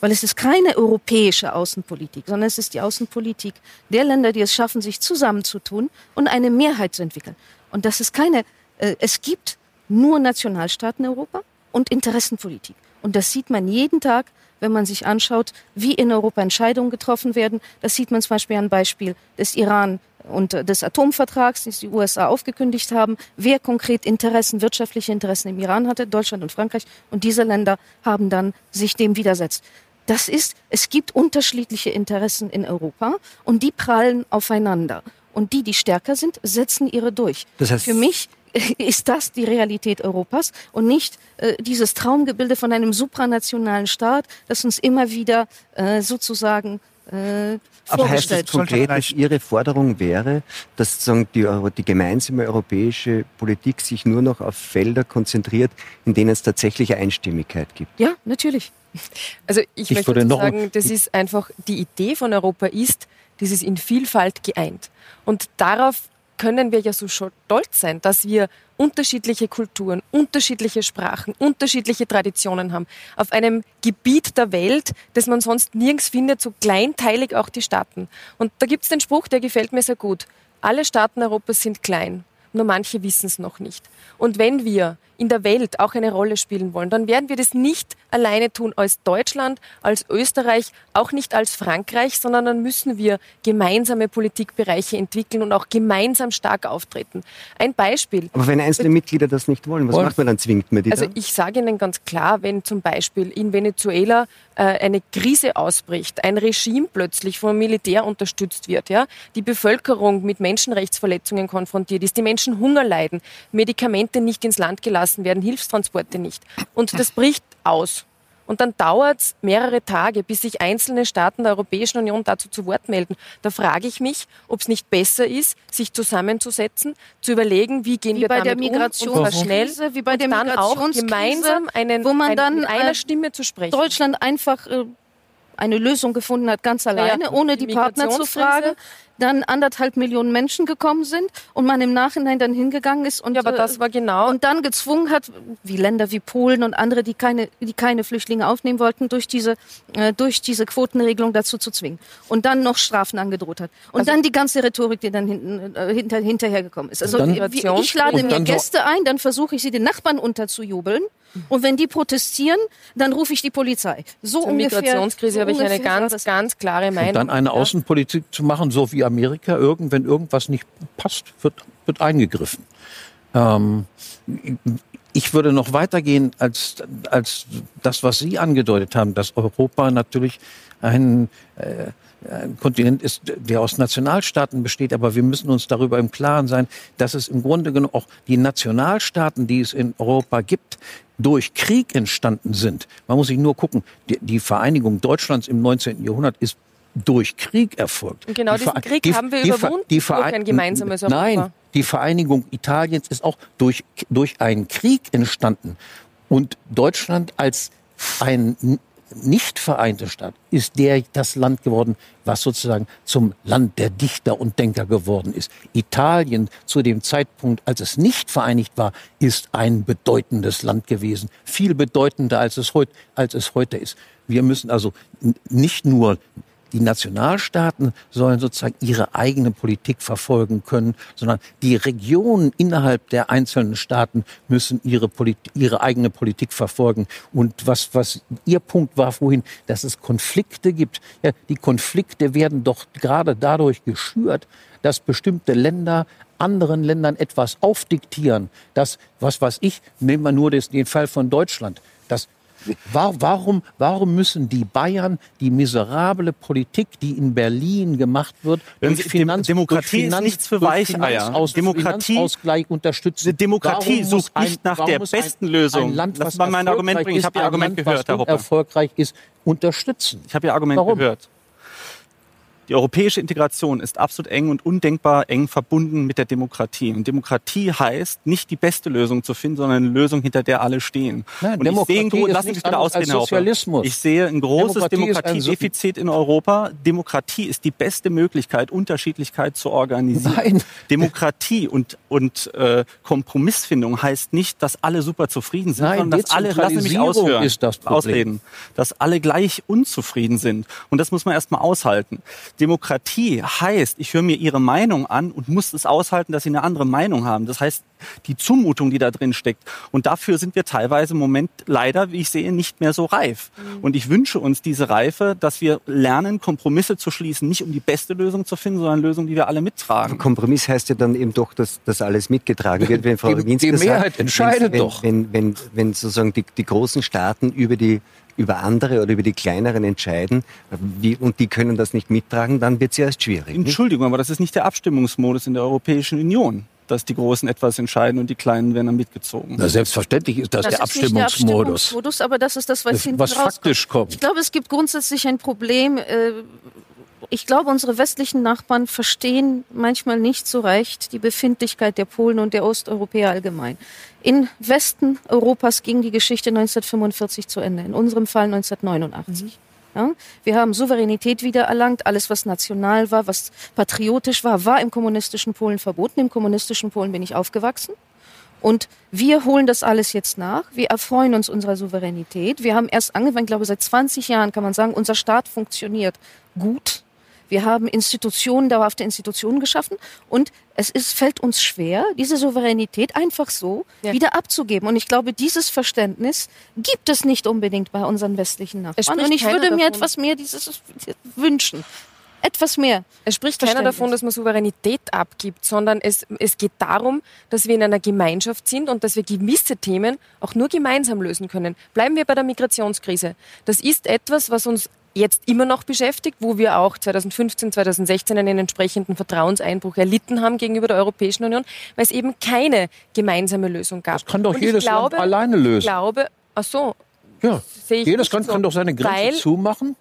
Weil es ist keine europäische Außenpolitik, sondern es ist die Außenpolitik der Länder, die es schaffen, sich zusammenzutun und eine Mehrheit zu entwickeln. Und das ist keine, äh, es gibt nur Nationalstaaten in Europa und Interessenpolitik. Und das sieht man jeden Tag, wenn man sich anschaut, wie in Europa Entscheidungen getroffen werden. Das sieht man zum Beispiel am Beispiel des Iran und des Atomvertrags, den die USA aufgekündigt haben, wer konkret Interessen, wirtschaftliche Interessen im Iran hatte, Deutschland und Frankreich. Und diese Länder haben dann sich dem widersetzt. Das ist, es gibt unterschiedliche Interessen in Europa und die prallen aufeinander. Und die, die stärker sind, setzen ihre durch. Das heißt, Für mich ist das die Realität Europas und nicht äh, dieses Traumgebilde von einem supranationalen Staat, das uns immer wieder äh, sozusagen äh, aber heißt das konkret, dass Ihre Forderung wäre, dass sozusagen die, die, gemeinsame europäische Politik sich nur noch auf Felder konzentriert, in denen es tatsächlich Einstimmigkeit gibt? Ja, natürlich. Also ich, ich möchte sagen, das ist einfach, die Idee von Europa ist, dieses in Vielfalt geeint. Und darauf können wir ja so stolz sein, dass wir unterschiedliche Kulturen, unterschiedliche Sprachen, unterschiedliche Traditionen haben. Auf einem Gebiet der Welt, das man sonst nirgends findet, so kleinteilig auch die Staaten. Und da gibt es den Spruch, der gefällt mir sehr gut. Alle Staaten Europas sind klein, nur manche wissen es noch nicht. Und wenn wir in der Welt auch eine Rolle spielen wollen, dann werden wir das nicht alleine tun als Deutschland, als Österreich, auch nicht als Frankreich, sondern dann müssen wir gemeinsame Politikbereiche entwickeln und auch gemeinsam stark auftreten. Ein Beispiel. Aber wenn einzelne Mitglieder das nicht wollen, was wollen. macht man dann? Zwingt man die Also ich sage Ihnen ganz klar, wenn zum Beispiel in Venezuela äh, eine Krise ausbricht, ein Regime plötzlich vom Militär unterstützt wird, ja, die Bevölkerung mit Menschenrechtsverletzungen konfrontiert ist, die Menschen Hunger leiden, Medikamente nicht ins Land gelassen werden, Hilfstransporte nicht. Und das bricht aus. Und dann dauert es mehrere Tage, bis sich einzelne Staaten der Europäischen Union dazu zu Wort melden. Da frage ich mich, ob es nicht besser ist, sich zusammenzusetzen, zu überlegen, wie gehen wie wir bei damit der Migration um, und schnell, wie bei der und dann auch gemeinsam einen, wo man ein, dann mit einer Stimme zu sprechen. Deutschland einfach äh, eine Lösung gefunden hat, ganz alleine, ja, ohne die, die Partner zu fragen dann anderthalb Millionen Menschen gekommen sind und man im Nachhinein dann hingegangen ist und, ja, aber das war genau und dann gezwungen hat, wie Länder wie Polen und andere, die keine, die keine Flüchtlinge aufnehmen wollten, durch diese, äh, durch diese Quotenregelung dazu zu zwingen und dann noch Strafen angedroht hat. Und also, dann die ganze Rhetorik, die dann hinten, äh, hinter, hinterhergekommen ist. Also wie, ich lade mir Gäste ein, dann versuche ich sie den Nachbarn unterzujubeln und wenn die protestieren, dann rufe ich die Polizei. So Zur ungefähr. Migrationskrise so habe ich eine ganz, ganz klare Meinung. Und dann eine Außenpolitik zu machen, so wie Amerika. Irgend, wenn irgendwas nicht passt, wird, wird eingegriffen. Ähm, ich würde noch weitergehen als, als das, was Sie angedeutet haben, dass Europa natürlich ein, äh, ein Kontinent ist, der aus Nationalstaaten besteht, aber wir müssen uns darüber im Klaren sein, dass es im Grunde genommen auch die Nationalstaaten, die es in Europa gibt, durch Krieg entstanden sind. Man muss sich nur gucken, die, die Vereinigung Deutschlands im 19. Jahrhundert ist durch Krieg erfolgt. Und genau die diesen Krieg die, haben wir die, überwunden die durch ein gemeinsames Europa. Nein, die Vereinigung Italiens ist auch durch, durch einen Krieg entstanden. Und Deutschland als ein nicht vereinte Staat ist der das Land geworden, was sozusagen zum Land der Dichter und Denker geworden ist. Italien zu dem Zeitpunkt, als es nicht vereinigt war, ist ein bedeutendes Land gewesen, viel bedeutender als es heute, als es heute ist. Wir müssen also nicht nur die Nationalstaaten sollen sozusagen ihre eigene Politik verfolgen können, sondern die Regionen innerhalb der einzelnen Staaten müssen ihre, Polit ihre eigene Politik verfolgen. Und was, was Ihr Punkt war vorhin, dass es Konflikte gibt. Ja, die Konflikte werden doch gerade dadurch geschürt, dass bestimmte Länder anderen Ländern etwas aufdiktieren. Das, was weiß ich, nehmen wir nur den Fall von Deutschland. Das Warum, warum müssen die Bayern die miserable Politik, die in Berlin gemacht wird, durch Finanz, Demokratie durch Finanz, ist nichts für Weicheier. Aus, Demokratie, unterstützen. Demokratie warum sucht nicht nach der besten ein, Lösung. Ein Land, was Lass mein Argument bringen. Ich habe Ihr Argument Land, gehört, Herr Hoppe. erfolgreich ist, unterstützen. Ich habe Ihr Argument warum? gehört. Die europäische Integration ist absolut eng und undenkbar eng verbunden mit der Demokratie. Und Demokratie heißt, nicht die beste Lösung zu finden, sondern eine Lösung, hinter der alle stehen. Nein, und Demokratie ich sehe, lassen Sie bitte ausreden, Sozialismus. Ich sehe ein großes Demokratiedefizit in Europa. Demokratie ist die beste Möglichkeit, Unterschiedlichkeit zu organisieren. Nein. Demokratie und, und äh, Kompromissfindung heißt nicht, dass alle super zufrieden sind, Nein, sondern dass alle, lassen mich aushören, ist das Problem. ausreden, dass alle gleich unzufrieden sind. Und das muss man erstmal aushalten. Demokratie heißt, ich höre mir ihre Meinung an und muss es aushalten, dass sie eine andere Meinung haben. Das heißt, die Zumutung, die da drin steckt. Und dafür sind wir teilweise im Moment leider, wie ich sehe, nicht mehr so reif. Mhm. Und ich wünsche uns diese Reife, dass wir lernen, Kompromisse zu schließen, nicht um die beste Lösung zu finden, sondern Lösung, die wir alle mittragen. Kompromiss heißt ja dann eben doch, dass das alles mitgetragen wird. Wenn Frau die, die Mehrheit sagt, entscheidet wenn, doch. Wenn, wenn, wenn, wenn sozusagen die, die großen Staaten über die über andere oder über die kleineren entscheiden wie, und die können das nicht mittragen, dann wird es ja erst schwierig. Entschuldigung, nicht? aber das ist nicht der Abstimmungsmodus in der Europäischen Union dass die Großen etwas entscheiden und die Kleinen werden dann mitgezogen. Na, selbstverständlich ist das, das der, ist Abstimmungsmodus. der Abstimmungsmodus. Aber das ist das, was, das, hinten was faktisch kommt. Ich glaube, es gibt grundsätzlich ein Problem. Äh, ich glaube, unsere westlichen Nachbarn verstehen manchmal nicht so recht die Befindlichkeit der Polen und der Osteuropäer allgemein. In Westen Europas ging die Geschichte 1945 zu Ende, in unserem Fall 1989. Mhm. Ja, wir haben Souveränität wiedererlangt. Alles, was national war, was patriotisch war, war im kommunistischen Polen verboten. Im kommunistischen Polen bin ich aufgewachsen. Und wir holen das alles jetzt nach. Wir erfreuen uns unserer Souveränität. Wir haben erst angefangen, ich glaube, seit 20 Jahren kann man sagen, unser Staat funktioniert gut. Wir haben Institutionen, dauerhafte Institutionen geschaffen und es ist, fällt uns schwer, diese Souveränität einfach so ja. wieder abzugeben. Und ich glaube, dieses Verständnis gibt es nicht unbedingt bei unseren westlichen Nachbarn. Und ich würde mir davon. etwas mehr dieses wünschen etwas mehr. Es spricht keiner davon, dass man Souveränität abgibt, sondern es, es geht darum, dass wir in einer Gemeinschaft sind und dass wir gewisse Themen auch nur gemeinsam lösen können. Bleiben wir bei der Migrationskrise. Das ist etwas, was uns jetzt immer noch beschäftigt, wo wir auch 2015, 2016 einen entsprechenden Vertrauenseinbruch erlitten haben gegenüber der Europäischen Union, weil es eben keine gemeinsame Lösung gab. Das kann doch Und jedes glaube, Land alleine lösen. Ich glaube, ach so. Ja, jedes Land so, kann doch seine Grenze zumachen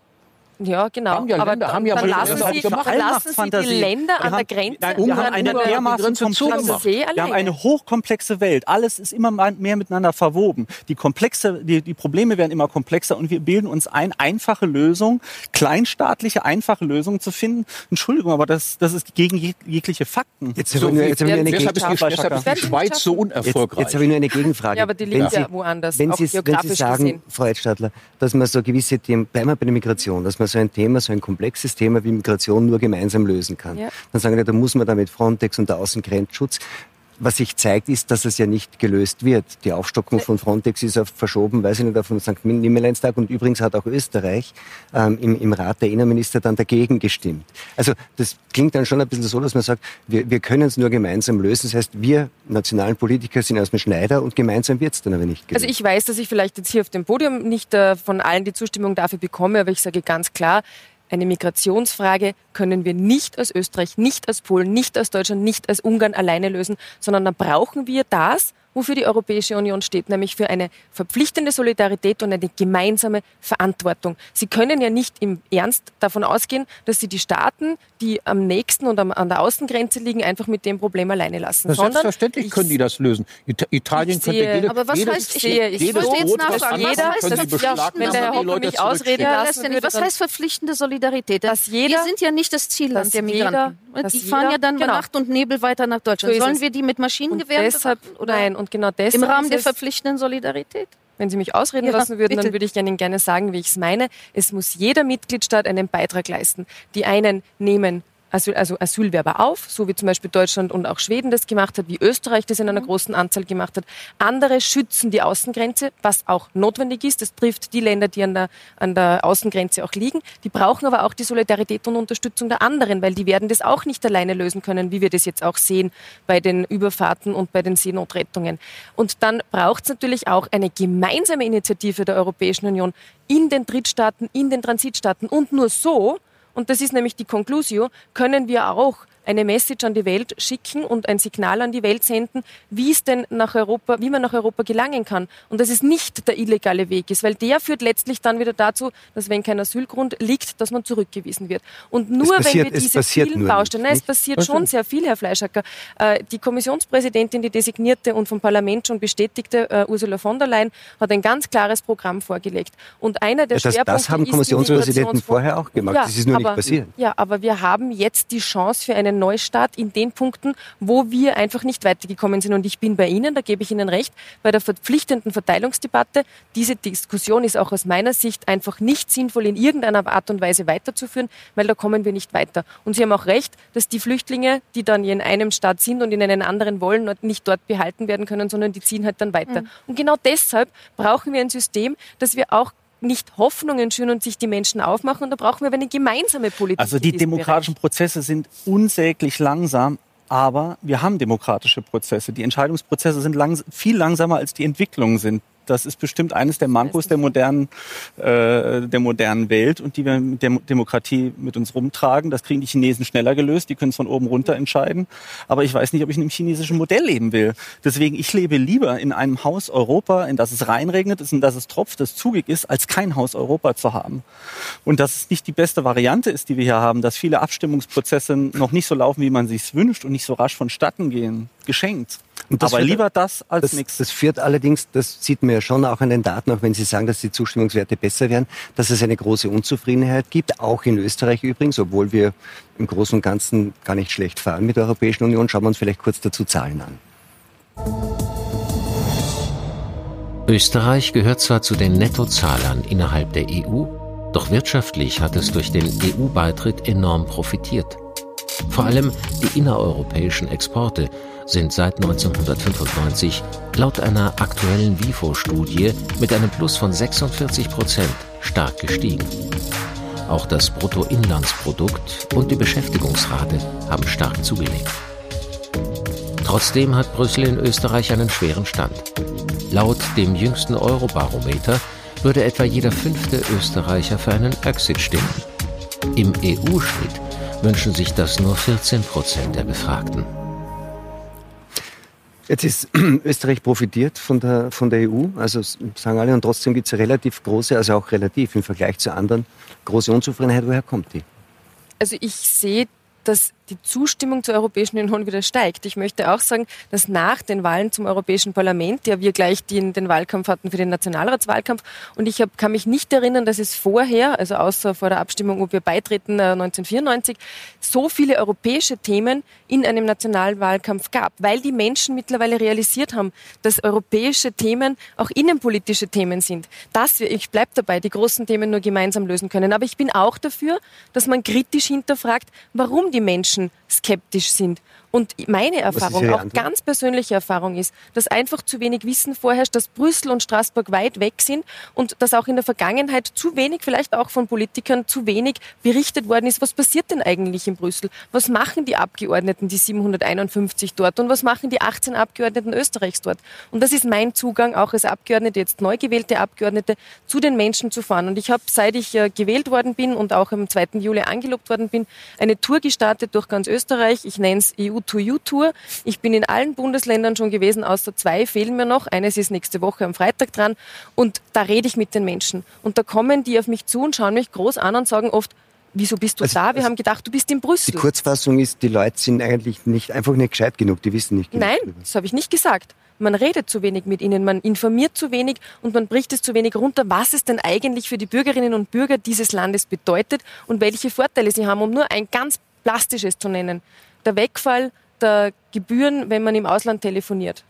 Ja, genau. Haben ja aber Länder, haben ja dann lassen Sie, auch gemacht. lassen Sie die Länder Wir an der haben- Grenze. Nein, wir haben eine dermaßen komplexe, wir haben eine hochkomplexe Welt. Alles ist immer mehr miteinander verwoben. Die komplexe, die, die Probleme werden immer komplexer und wir bilden uns ein, einfache Lösung, kleinstaatliche, einfache Lösungen zu finden. Entschuldigung, aber das, das ist gegen jeg- jegliche Fakten. Jetzt habe ich nur, jetzt nur eine, werden Gegen Deshalb ist, die, Schweiz so schaffen. jetzt, unerfolgreich. jetzt habe ich nur eine Gegenfrage. Ja, aber die Wenn liegt Sie- ja woanders, Wenn Sie, wenn Sie geografisch sagen, gesehen. Frau Edstadler, dass man so gewisse Themen, bleiben wir bei der Migration, dass man so ein Thema, so ein komplexes Thema wie Migration nur gemeinsam lösen kann. Ja. Dann sagen wir, da muss man da mit Frontex und der Außengrenzschutz was sich zeigt, ist, dass es ja nicht gelöst wird. Die Aufstockung von Frontex ist auf verschoben, weiß ich nicht, auf den St. Nimmerleinstag. Und übrigens hat auch Österreich ähm, im, im Rat der Innenminister dann dagegen gestimmt. Also das klingt dann schon ein bisschen so, dass man sagt, wir, wir können es nur gemeinsam lösen. Das heißt, wir nationalen Politiker sind dem Schneider und gemeinsam wird es dann aber nicht gelöst. Also ich weiß, dass ich vielleicht jetzt hier auf dem Podium nicht äh, von allen die Zustimmung dafür bekomme, aber ich sage ganz klar, eine Migrationsfrage können wir nicht aus Österreich, nicht aus Polen, nicht aus Deutschland, nicht aus Ungarn alleine lösen, sondern dann brauchen wir das, wofür die Europäische Union steht, nämlich für eine verpflichtende Solidarität und eine gemeinsame Verantwortung. Sie können ja nicht im Ernst davon ausgehen, dass Sie die Staaten, die am nächsten und am, an der Außengrenze liegen, einfach mit dem Problem alleine lassen. Na, sondern Selbstverständlich ich- können die das lösen. Ita Italien Ich könnte sehe- jede, Aber was jedes, heißt- ich- sehe- ich jedes möchte jetzt nachfragen, ankommt, was heißt das? Wenn der Herr Hoppe mich ausreden. Ja, lassen Letztendlich, was würde, heißt verpflichtende Solidarität? Dass jeder- wir sind ja nicht das Zielland der jeder- Migranten. dass die jeder- fahren ja dann bei genau. Nacht und Nebel weiter nach Deutschland. So Sollen wir die mit Maschinengewehren deshalb, nein, und genau deshalb im Rahmen der verpflichtenden Solidarität? Wenn Sie mich ausreden Ja, lassen würden, bitte. dann würde ich Ihnen gerne sagen, wie ich es meine. Es muss jeder Mitgliedstaat einen Beitrag leisten. Die einen nehmen Asyl, also Asylwerber auf, so wie zum Beispiel Deutschland und auch Schweden das gemacht hat, wie Österreich das in einer großen Anzahl gemacht hat. Andere schützen die Außengrenze, was auch notwendig ist. Das trifft die Länder, die an der, an der Außengrenze auch liegen. Die brauchen aber auch die Solidarität und Unterstützung der anderen, weil die werden das auch nicht alleine lösen können, wie wir das jetzt auch sehen bei den Überfahrten und bei den Seenotrettungen. Und dann braucht es natürlich auch eine gemeinsame Initiative der Europäischen Union in den Drittstaaten, in den Transitstaaten. Und nur so und das ist nämlich die Conclusio, können wir auch eine Message an die Welt schicken und ein Signal an die Welt senden, wie es denn nach Europa, wie man nach Europa gelangen kann. Und dass es nicht der illegale Weg ist, weil der führt letztlich dann wieder dazu, dass wenn kein Asylgrund liegt, dass man zurückgewiesen wird. Und nur passiert- wenn wir es diese vielen nicht, nein, es nicht? passiert schon sehr viel, Herr Fleischacker. Äh, die Kommissionspräsidentin, die designierte und vom Parlament schon bestätigte äh, Ursula von der Leyen, hat ein ganz klares Programm vorgelegt. Und einer der Ja, das, Schwerpunkte das haben Kommissionspräsidenten vorher auch gemacht. das ist nur aber, nicht passiert. Ja, aber wir haben jetzt die Chance für einen Neustart in den Punkten, wo wir einfach nicht weitergekommen sind. Und ich bin bei Ihnen, da gebe ich Ihnen recht, bei der verpflichtenden Verteilungsdebatte. Diese Diskussion ist auch aus meiner Sicht einfach nicht sinnvoll in irgendeiner Art und Weise weiterzuführen, weil da kommen wir nicht weiter. Und Sie haben auch recht, dass die Flüchtlinge, die dann in einem Staat sind und in einen anderen wollen, nicht dort behalten werden können, sondern die ziehen halt dann weiter. Mhm. Und genau deshalb brauchen wir ein System, dass wir auch nicht Hoffnungen schüren und sich die Menschen aufmachen. Und da brauchen wir aber eine gemeinsame Politik. Also die demokratischen Prozesse sind unsäglich langsam, aber wir haben demokratische Prozesse. Die Entscheidungsprozesse sind langs viel langsamer, als die Entwicklungen sind. Das ist bestimmt eines der Mankos der modernen, äh, der modernen Welt und die wir mit der Demokratie mit uns rumtragen. Das kriegen die Chinesen schneller gelöst. Die können es von oben runter entscheiden. Aber ich weiß nicht, ob ich in einem chinesischen Modell leben will. Deswegen, ich lebe lieber in einem Haus Europa, in das es reinregnet, in das es tropft, das zugig ist, als kein Haus Europa zu haben. Und dass es nicht die beste Variante ist, die wir hier haben, dass viele Abstimmungsprozesse noch nicht so laufen, wie man sich wünscht und nicht so rasch vonstatten gehen. Geschenkt. Und das Aber führt- lieber das als Das, nichts. das führt allerdings, das sieht man ja schon auch an den Daten, auch wenn Sie sagen, dass die Zustimmungswerte besser werden, dass es eine große Unzufriedenheit gibt, auch in Österreich übrigens, obwohl wir im Großen und Ganzen gar nicht schlecht fahren mit der Europäischen Union. Schauen wir uns vielleicht kurz dazu Zahlen an. Österreich gehört zwar zu den Nettozahlern innerhalb der EU, doch wirtschaftlich hat es durch den EU-Beitritt enorm profitiert. Vor allem die innereuropäischen Exporte sind seit 1995 laut einer aktuellen WIFO-Studie mit einem Plus von 46 Prozent stark gestiegen. Auch das Bruttoinlandsprodukt und die Beschäftigungsrate haben stark zugelegt. Trotzdem hat Brüssel in Österreich einen schweren Stand. Laut dem jüngsten Eurobarometer würde etwa jeder fünfte Österreicher für einen Exit stimmen. Im EU-Schnitt wünschen sich das nur 14 Prozent der Befragten. Jetzt ist Österreich profitiert von der, von der EU, also sagen alle, und trotzdem gibt es relativ große, also auch relativ im Vergleich zu anderen, große Unzufriedenheit. Woher kommt die? Also ich sehe dass die Zustimmung zur Europäischen Union wieder steigt. Ich möchte auch sagen, dass nach den Wahlen zum Europäischen Parlament, ja wir gleich den, den Wahlkampf hatten für den Nationalratswahlkampf, und ich hab, kann mich nicht erinnern, dass es vorher, also außer vor der Abstimmung, ob wir beitreten äh, 1994, so viele europäische Themen in einem Nationalwahlkampf gab, weil die Menschen mittlerweile realisiert haben, dass europäische Themen auch innenpolitische Themen sind. Dass wir, ich bleibe dabei, die großen Themen nur gemeinsam lösen können. Aber ich bin auch dafür, dass man kritisch hinterfragt, warum die Menschen skeptisch sind. Und meine Erfahrung, auch ganz persönliche Erfahrung ist, dass einfach zu wenig Wissen vorherrscht, dass Brüssel und Straßburg weit weg sind und dass auch in der Vergangenheit zu wenig, vielleicht auch von Politikern, zu wenig berichtet worden ist, was passiert denn eigentlich in Brüssel? Was machen die Abgeordneten, die 751 dort und was machen die 18 Abgeordneten Österreichs dort? Und das ist mein Zugang, auch als Abgeordnete, jetzt neu gewählte Abgeordnete, zu den Menschen zu fahren. Und ich habe, seit ich äh, gewählt worden bin und auch am 2. Juli angelobt worden bin, eine Tour gestartet durch ganz Österreich. Ich nenne es EU to You Tour. Ich bin in allen Bundesländern schon gewesen, außer zwei fehlen mir noch. Eines ist nächste Woche am Freitag dran. Und da rede ich mit den Menschen. Und da kommen die auf mich zu und schauen mich groß an und sagen oft, wieso bist du also, da? Wir also haben gedacht, du bist in Brüssel. Die Kurzfassung ist, die Leute sind eigentlich nicht, einfach nicht gescheit genug, die wissen nicht genug. Nein, darüber. das habe ich nicht gesagt. Man redet zu wenig mit ihnen, man informiert zu wenig und man bricht es zu wenig runter, was es denn eigentlich für die Bürgerinnen und Bürger dieses Landes bedeutet und welche Vorteile sie haben, um nur ein ganz plastisches zu nennen. Der Wegfall der Gebühren, wenn man im Ausland telefoniert.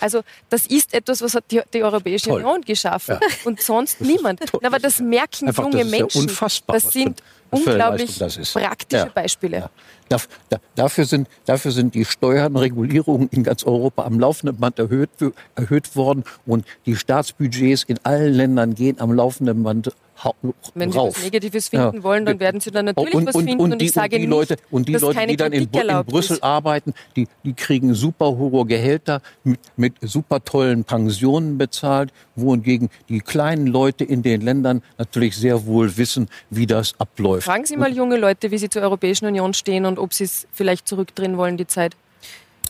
Also das ist etwas, was hat die, die Europäische Toll. Union geschaffen ja. und sonst niemand. Aber das merken Einfach, junge das Menschen. Ja das sind unglaublich praktische ja. Beispiele. Dafür, sind, dafür sind die Steuern, Regulierungen in ganz Europa am laufenden Band erhöht, erhöht worden und die Staatsbudgets in allen Ländern gehen am laufenden Band wenn Sie rauf. was Negatives finden ja. wollen, dann werden Sie dann natürlich und, was finden. Und, und, die, ich sage und die Leute, nicht, und die Leute, die dann in, in Brüssel ist. arbeiten, die, die kriegen super hohe Gehälter mit, mit super tollen Pensionen bezahlt, wohingegen die kleinen Leute in den Ländern natürlich sehr wohl wissen, wie das abläuft. Fragen Sie mal junge Leute, wie sie zur Europäischen Union stehen und ob sie es vielleicht zurückdrehen wollen, die Zeit.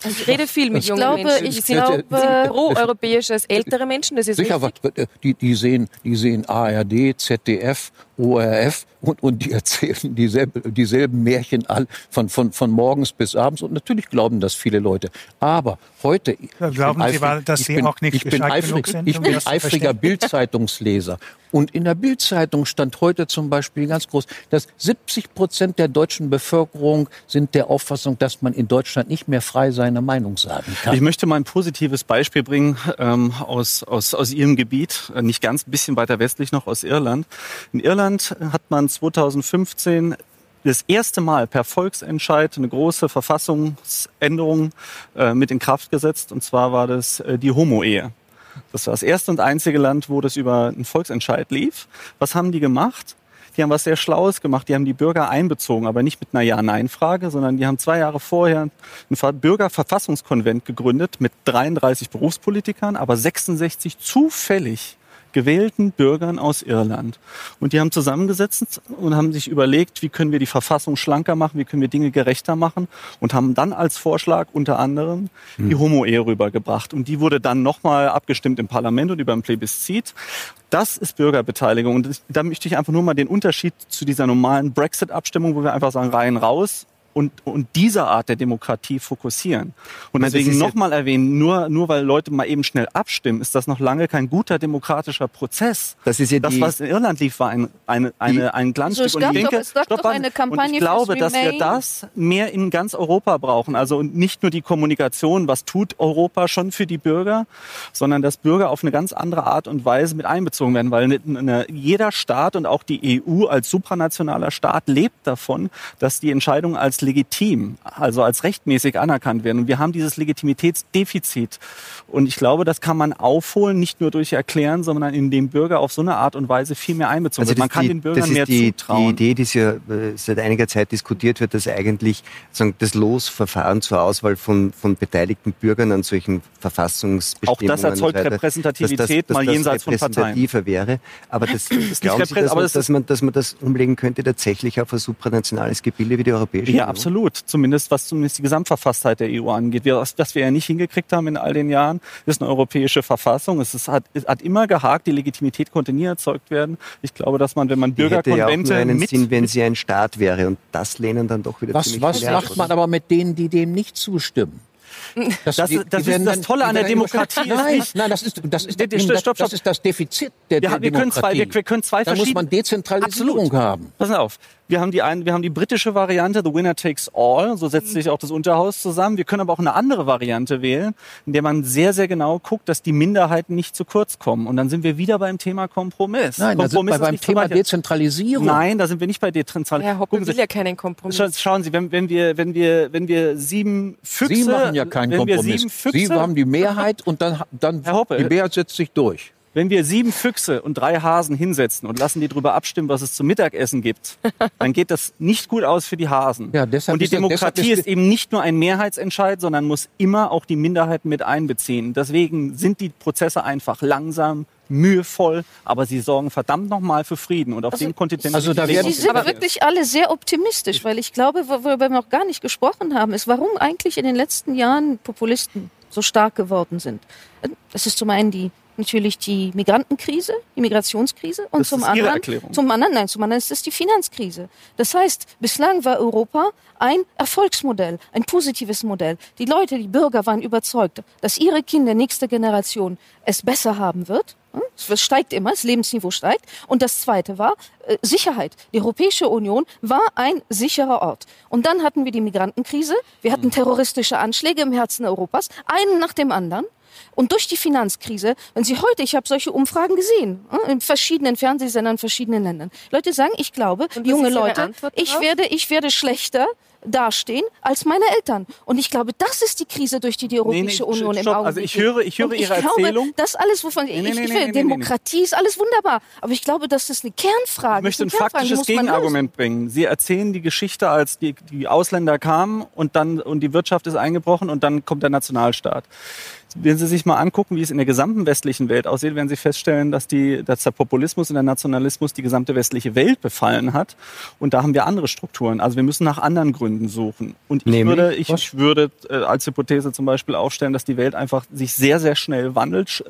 Ich rede viel mit ich jungen glaube, Menschen. Ich sind, glaube, sind pro-europäisch als ältere Menschen, das ist Sicher, richtig. Die, die, sehen, die sehen ARD, ZDF, ORF und, und die erzählen dieselbe, dieselben Märchen all, von, von, von morgens bis abends. Und natürlich glauben das viele Leute. Aber heute. Glauben Sie, eifrig, dass Sie bin, auch nicht ich bin eifrig, sind, Ich bin eifriger Bildzeitungsleser. Und in der Bildzeitung stand heute zum Beispiel ganz groß, dass 70 Prozent der deutschen Bevölkerung sind der Auffassung, dass man in Deutschland nicht mehr frei seine Meinung sagen kann. Ich möchte mal ein positives Beispiel bringen ähm, aus, aus, aus Ihrem Gebiet, äh, nicht ganz, ein bisschen weiter westlich noch aus Irland. In Irland hat man 2015 das erste Mal per Volksentscheid eine große Verfassungsänderung äh, mit in Kraft gesetzt. Und zwar war das äh, die Homo-Ehe. Das war das erste und einzige Land, wo das über einen Volksentscheid lief. Was haben die gemacht? Die haben was sehr Schlaues gemacht. Die haben die Bürger einbezogen, aber nicht mit einer Ja-Nein-Frage, sondern die haben zwei Jahre vorher einen Bürgerverfassungskonvent gegründet mit 33 Berufspolitikern, aber 66 zufällig gewählten Bürgern aus Irland. Und die haben zusammengesetzt und haben sich überlegt, wie können wir die Verfassung schlanker machen, wie können wir Dinge gerechter machen und haben dann als Vorschlag unter anderem hm. die Homo-Ehe rübergebracht. Und die wurde dann nochmal abgestimmt im Parlament und über ein Plebiszit. Das ist Bürgerbeteiligung. Und da möchte ich einfach nur mal den Unterschied zu dieser normalen Brexit-Abstimmung, wo wir einfach sagen, rein, raus, und, und dieser Art der Demokratie fokussieren. Und deswegen nochmal erwähnen, nur, nur weil Leute mal eben schnell abstimmen, ist das noch lange kein guter demokratischer Prozess. Das ist ja das, was in Irland lief, war ein, eine, eine, ein Glanzstück. So, und ich denke, doch, stopp, eine Kampagne und ich glaube, dass wir das mehr in ganz Europa brauchen. Also nicht nur die Kommunikation, was tut Europa schon für die Bürger, sondern dass Bürger auf eine ganz andere Art und Weise mit einbezogen werden, weil eine, eine, jeder Staat und auch die EU als supranationaler Staat lebt davon, dass die Entscheidung als legitim, also als rechtmäßig anerkannt werden. Und wir haben dieses Legitimitätsdefizit. Und ich glaube, das kann man aufholen, nicht nur durch Erklären, sondern indem Bürger auf so eine Art und Weise viel mehr einbezogen also werden. Man kann die, den Bürgern das mehr die, zutrauen. Die Idee, die ja äh, seit einiger Zeit diskutiert wird, dass eigentlich sagen, das Losverfahren zur Auswahl von, von beteiligten Bürgern an solchen Verfassungsbestimmungen Auch das erzeugt weiter, Repräsentativität dass das, dass mal jenseits von Parteien. wäre. Aber das, das glauben Sie, dass, man, dass, man, dass man das umlegen könnte tatsächlich auf ein supranationales Gebilde wie die Europäische Ja, absolut. Zumindest was zumindest die Gesamtverfasstheit der EU angeht. Wir, was, was wir ja nicht hingekriegt haben in all den Jahren, ist eine europäische Verfassung. Es, ist, hat, es hat immer gehakt, die Legitimität konnte nie erzeugt werden. Ich glaube, dass man, wenn man Die hätte ja auch Bürgerkonvente nur einen mit, Sinn, wenn sie ein Staat wäre. Und das lehnen dann doch wieder Was, was macht oder? man aber mit denen, die dem nicht zustimmen? Das- das ist das werden Tolle die an der Demokratie ist Nein, nicht- nein, das ist das ist, das, stopp, stopp. das ist das Defizit der, Wir- der wir können zwei- Demokratie. wir- wir können zwei Da muss man Dezentralisierung Absolut. haben. Pass auf, wir haben, die ein, wir haben die britische Variante, the winner takes all, so setzt sich auch das Unterhaus zusammen. Wir können aber auch eine andere Variante wählen, in der man sehr, sehr genau guckt, dass die Minderheiten nicht zu kurz kommen. Und dann sind wir wieder beim Thema Kompromiss. Nein, da sind Kompromiss wir ist beim nicht Thema. Dezentralisierung. Nein, da sind wir nicht bei Herr Dezentralisierung. Hoppe Gucken will ja keinen Kompromiss. scha- schauen Sie, wenn, wenn, wir, wenn, wir, wenn wir sieben Füchse... Sie machen ja keinen Kompromiss. sieben Füchse, Sie haben die Mehrheit und dann, dann Herr Hoppe, die Mehrheit setzt sich durch. Wenn wir sieben Füchse und drei Hasen hinsetzen und lassen die darüber abstimmen, was es zum Mittagessen gibt, dann geht das nicht gut aus für die Hasen. Ja, deshalb und die ist ja- deshalb Demokratie ist- ist eben nicht nur ein Mehrheitsentscheid, sondern muss immer auch die Minderheiten mit einbeziehen. Deswegen sind die Prozesse einfach langsam, mühevoll, aber sie sorgen verdammt nochmal für Frieden. Und auf dem Kontinent also da werden- wir Sie sind wirklich alle sehr optimistisch, weil ich glaube, wo- worüber wir noch gar nicht gesprochen haben, ist, warum eigentlich in den letzten Jahren Populisten so stark geworden sind. Das ist zum einen die natürlich die Migrantenkrise, die Migrationskrise und Das zum anderen, zum anderen, nein, zum anderen ist es die Finanzkrise. Das heißt, bislang war Europa ein Erfolgsmodell, ein positives Modell. Die Leute, die Bürger waren überzeugt, dass ihre Kinder, nächste Generation es besser haben wird. Hm? Es steigt immer, das Lebensniveau steigt. Und das Zweite war äh, Sicherheit. Die Europäische Union war ein sicherer Ort. Und dann hatten wir die Migrantenkrise, wir hatten terroristische Anschläge im Herzen Europas, einen nach dem anderen. Und durch die Finanzkrise, wenn Sie heute, ich habe solche Umfragen gesehen, äh, in verschiedenen Fernsehsendern in verschiedenen Ländern. Leute sagen, ich glaube, junge Leute, ich werde, ich werde schlechter dastehen als meine Eltern. Und ich glaube, das ist die Krise, durch die die Europäische nee, Union im stopp. Augenblick Also ich geht. höre- ich höre Und Ihre ich glaube, Erzählung. Das alles, wovon nee, ich, nee, ich nee, will, nee, nee, Demokratie ist alles wunderbar. Aber ich glaube, das ist eine Kernfrage. Ich möchte ein faktisches. Gegenargument bringen. Sie erzählen die Geschichte, als die, die Ausländer kamen und dann und die Wirtschaft ist eingebrochen und dann kommt der Nationalstaat. Wenn Sie sich mal angucken, wie es in der gesamten westlichen Welt aussieht, werden Sie feststellen, dass, die, dass der Populismus und der Nationalismus die gesamte westliche Welt befallen hat. Und da haben wir andere Strukturen. Also wir müssen nach anderen Gründen suchen. Und ich Nämlich? würde, ich, ich würde äh, als Hypothese zum Beispiel aufstellen, dass die Welt einfach sich sehr, sehr schnell wandelt,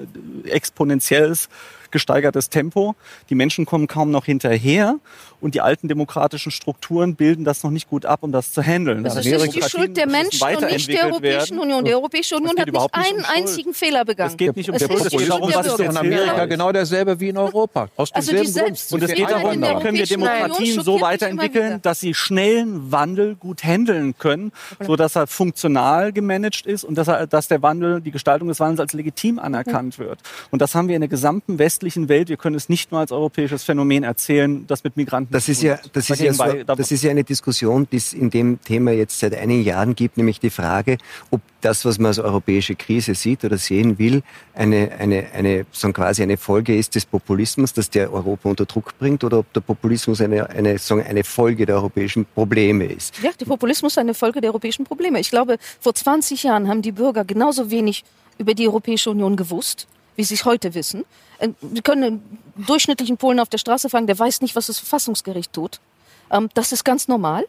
äh, exponentielles gesteigertes Tempo. Die Menschen kommen kaum noch hinterher und die alten demokratischen Strukturen bilden das noch nicht gut ab, um das zu handeln. Das Also ist die Schuld der Menschen und nicht der Europäischen werden. Union. Die Europäische Union hat nicht einen um einzigen Fehler begangen. Es geht nicht um Es Der Schuld, es geht darum, was in. Amerika genau derselbe wie in Europa. Aus Also demselben die. Selbst- Und es geht darum, wie können wir Demokratien so weiterentwickeln, dass sie schnellen Wandel gut handeln können, so dass er funktional gemanagt ist und dass, er, dass der Wandel, die Gestaltung des Wandels als legitim anerkannt wird. Und das haben wir in der gesamten westlichen Welt. Wir können es nicht nur als europäisches Phänomen erzählen, das mit Migranten Das zu ist tun ja, hat. das ist ja, so, das ist ja eine Diskussion, die es in dem Thema jetzt seit einigen Jahren gibt, nämlich die Frage, ob das, was man als europäische Krise sieht oder sehen will, eine, eine, eine, so quasi eine Folge ist des Populismus, dass der Europa unter Druck bringt, oder ob der Populismus eine, eine, so eine Folge der europäischen Probleme ist. Ja, der Populismus ist eine Folge der europäischen Probleme. Ich glaube, vor 20 Jahren haben die Bürger genauso wenig über die Europäische Union gewusst, wie sie es heute wissen. Wir können einen durchschnittlichen Polen auf der Straße fragen, der weiß nicht, was das Verfassungsgericht tut. Ähm, Das ist ganz normal.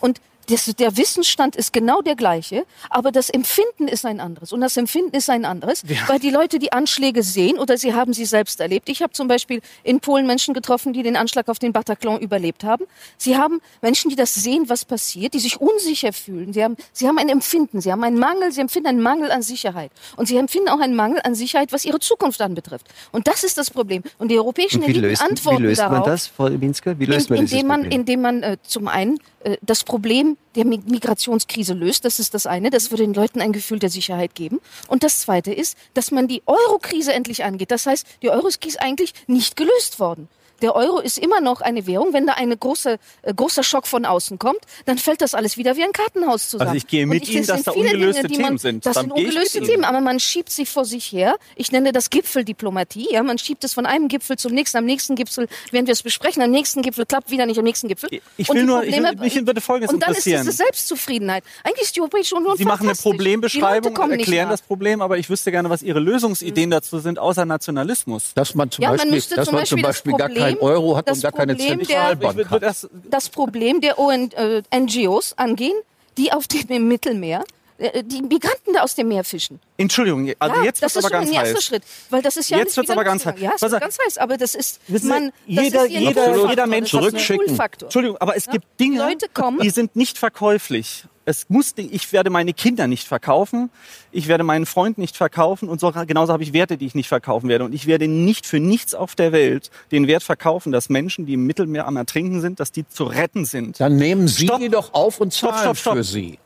Und das, der Wissensstand ist genau der gleiche, aber das Empfinden ist ein anderes. Und das Empfinden ist ein anderes, weil die Leute die Anschläge sehen oder sie haben sie selbst erlebt. Ich habe zum Beispiel in Polen Menschen getroffen, die den Anschlag auf den Bataclan überlebt haben. Sie haben Menschen, die das sehen, was passiert, die sich unsicher fühlen. Sie haben, sie haben ein Empfinden, sie haben einen Mangel, sie empfinden einen Mangel an Sicherheit. Und sie empfinden auch einen Mangel an Sicherheit, was ihre Zukunft anbetrifft. Und das ist das Problem. Und die europäischen Und wie Eliten löst, wie antworten löst darauf man das, Frau Winsker? Wie löst man in, dieses indem man, Problem? indem man äh, zum einen das Problem der Mi- Migrationskrise löst, das ist das eine, das würde den Leuten ein Gefühl der Sicherheit geben. Und das zweite ist, dass man die Euro-Krise endlich angeht. Das heißt, die Euro-Krise ist eigentlich nicht gelöst worden. Der Euro ist immer noch eine Währung. Wenn da ein große, äh, großer Schock von außen kommt, dann fällt das alles wieder wie ein Kartenhaus zusammen. Also ich gehe Und mit Ihnen, das dass sind da viele ungelöste Dinge, die man, Themen sind. Das Dann sind ich ungelöste Ihnen. Themen, aber man schiebt sie vor sich her. Ich nenne das Gipfeldiplomatie. Ja, man schiebt es von einem Gipfel zum nächsten. Am nächsten Gipfel werden wir es besprechen. Am nächsten Gipfel klappt wieder nicht. Am nächsten Gipfel. Ich Und will nur- ich Probleme- mich würde Folgendes Und dann ist es Selbstzufriedenheit. Eigentlich ist die Europäische Union Sie machen eine. Problembeschreibung, nicht erklären das Problem, aber ich wüsste gerne, was Ihre Lösungsideen dazu sind, außer Nationalismus. Dass man zum Ja, man Beispiel, müsste dass zum man zum Beispiel gar Problem kein Euro hat das und gar keine Problem der- Zentralbank hat. Das, das Problem der UN, äh, NGOs angehen, die auf dem im Mittelmeer äh, die Migranten da aus dem Meer fischen. Entschuldigung, also ja, jetzt das wird ist aber schon ganz ein erster heiß. Schritt, weil das ist ja Jetzt wieder aber ganz heiß. Ja, es wird ganz heiß, aber das ist Wissen Sie, man, jeder- das ist jeder- jeder Das Mensch ist zurückschicken. Entschuldigung, aber es gibt Dinge, Leute kommen. die sind nicht verkäuflich. Es muss, ich werde meine Kinder nicht verkaufen, ich werde meinen Freund nicht verkaufen und so, genauso habe ich Werte, die ich nicht verkaufen werde. Und ich werde nicht für nichts auf der Welt den Wert verkaufen, dass Menschen, die im Mittelmeer am Ertrinken sind, dass die zu retten sind. Dann nehmen Sie Stopp. die doch auf und zahlen stopp, stopp. für sie.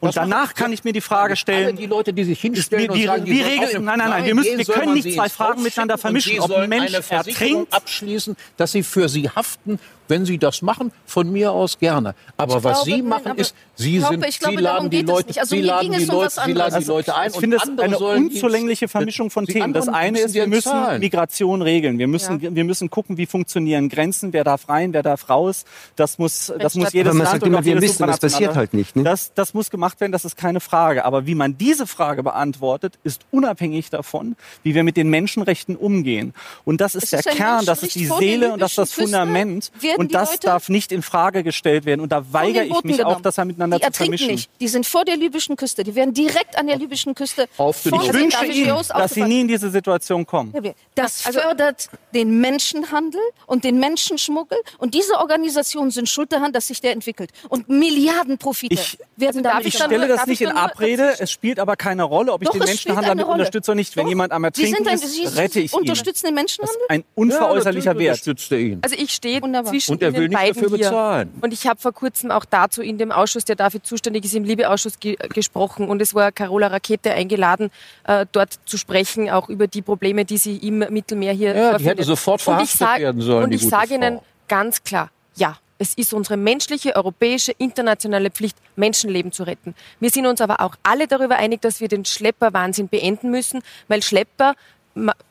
Und danach kann ich mir die Frage Alle stellen, die Leute, die sich hinstellen und wie, sagen, die auf eine- nein, nein, nein, wir, müssen, wir können nicht zwei Fragen miteinander vermischen. Ob ein Mensch ertrinkt, abschließen, dass sie für sie haften, wenn sie das machen, von mir aus gerne. Aber Ich was glaube, sie nein, machen aber ist, sie glaube, sind, ich glaube, sie laden die geht es Leute, nicht. Also sie laden die um Leute, sie laden die anderes. Leute ein Ich finde es eine unzulängliche Vermischung von Themen. Das eine ist, wir ja müssen zahlen. Migration regeln. Wir müssen, wir müssen gucken, wie funktionieren Grenzen, wer darf rein, wer darf raus. Das muss, das muss jedes Land sagt und immer, auch wir jedes wissen, supranationale- passiert halt nicht, ne? Das, das muss gemacht werden, das ist keine Frage. Aber wie man diese Frage beantwortet, ist unabhängig davon, wie wir mit den Menschenrechten umgehen. Und das ist Es der ist Kern, das ist die Seele und das ist das Fundament. Werden Und die das Leute darf nicht in Frage gestellt werden. Und da weigere den ich mich auch, genommen. das ja miteinander die zu ertrinken vermischen. nicht. Die sind vor der libyschen Küste. Die werden direkt an der libyschen Küste Aufgenommen. Ich den wünsche Ihnen, dass Sie nie in diese Situation kommen. Das Also- fördert den Menschenhandel und den Menschenschmuggel. Und diese Organisationen sind schuld daran, dass sich der entwickelt. Und Milliardenprofite Ich- werden darf damit Ich ich stelle nur- das nicht ich in Abrede. Es spielt aber keine Rolle, ob ich Doch, den es spielt Menschenhandel Rolle. unterstütze oder nicht. Wenn Doch. jemand am Ertrinken ein, ist, rette ich ihn. unterstützen den Das Menschenhandel? ist ein Ja, unveräußerlicher natürlich Wert. er. Also ich stehe Wunderbar. Zwischen Und er will nicht dafür hier. bezahlen. Und ich habe vor kurzem auch dazu in dem Ausschuss, der dafür zuständig ist, im Liebe-Ausschuss ge gesprochen. Und es war Carola Rakete eingeladen, äh, dort zu sprechen, auch über die Probleme, die sie im Mittelmeer hier Ja, die hätte sofort verhaftet sag- werden sollen, Und ich sage Ihnen ganz klar, ja. Es ist unsere menschliche, europäische, internationale Pflicht, Menschenleben zu retten. Wir sind uns aber auch alle darüber einig, dass wir den Schlepperwahnsinn beenden müssen, weil Schlepper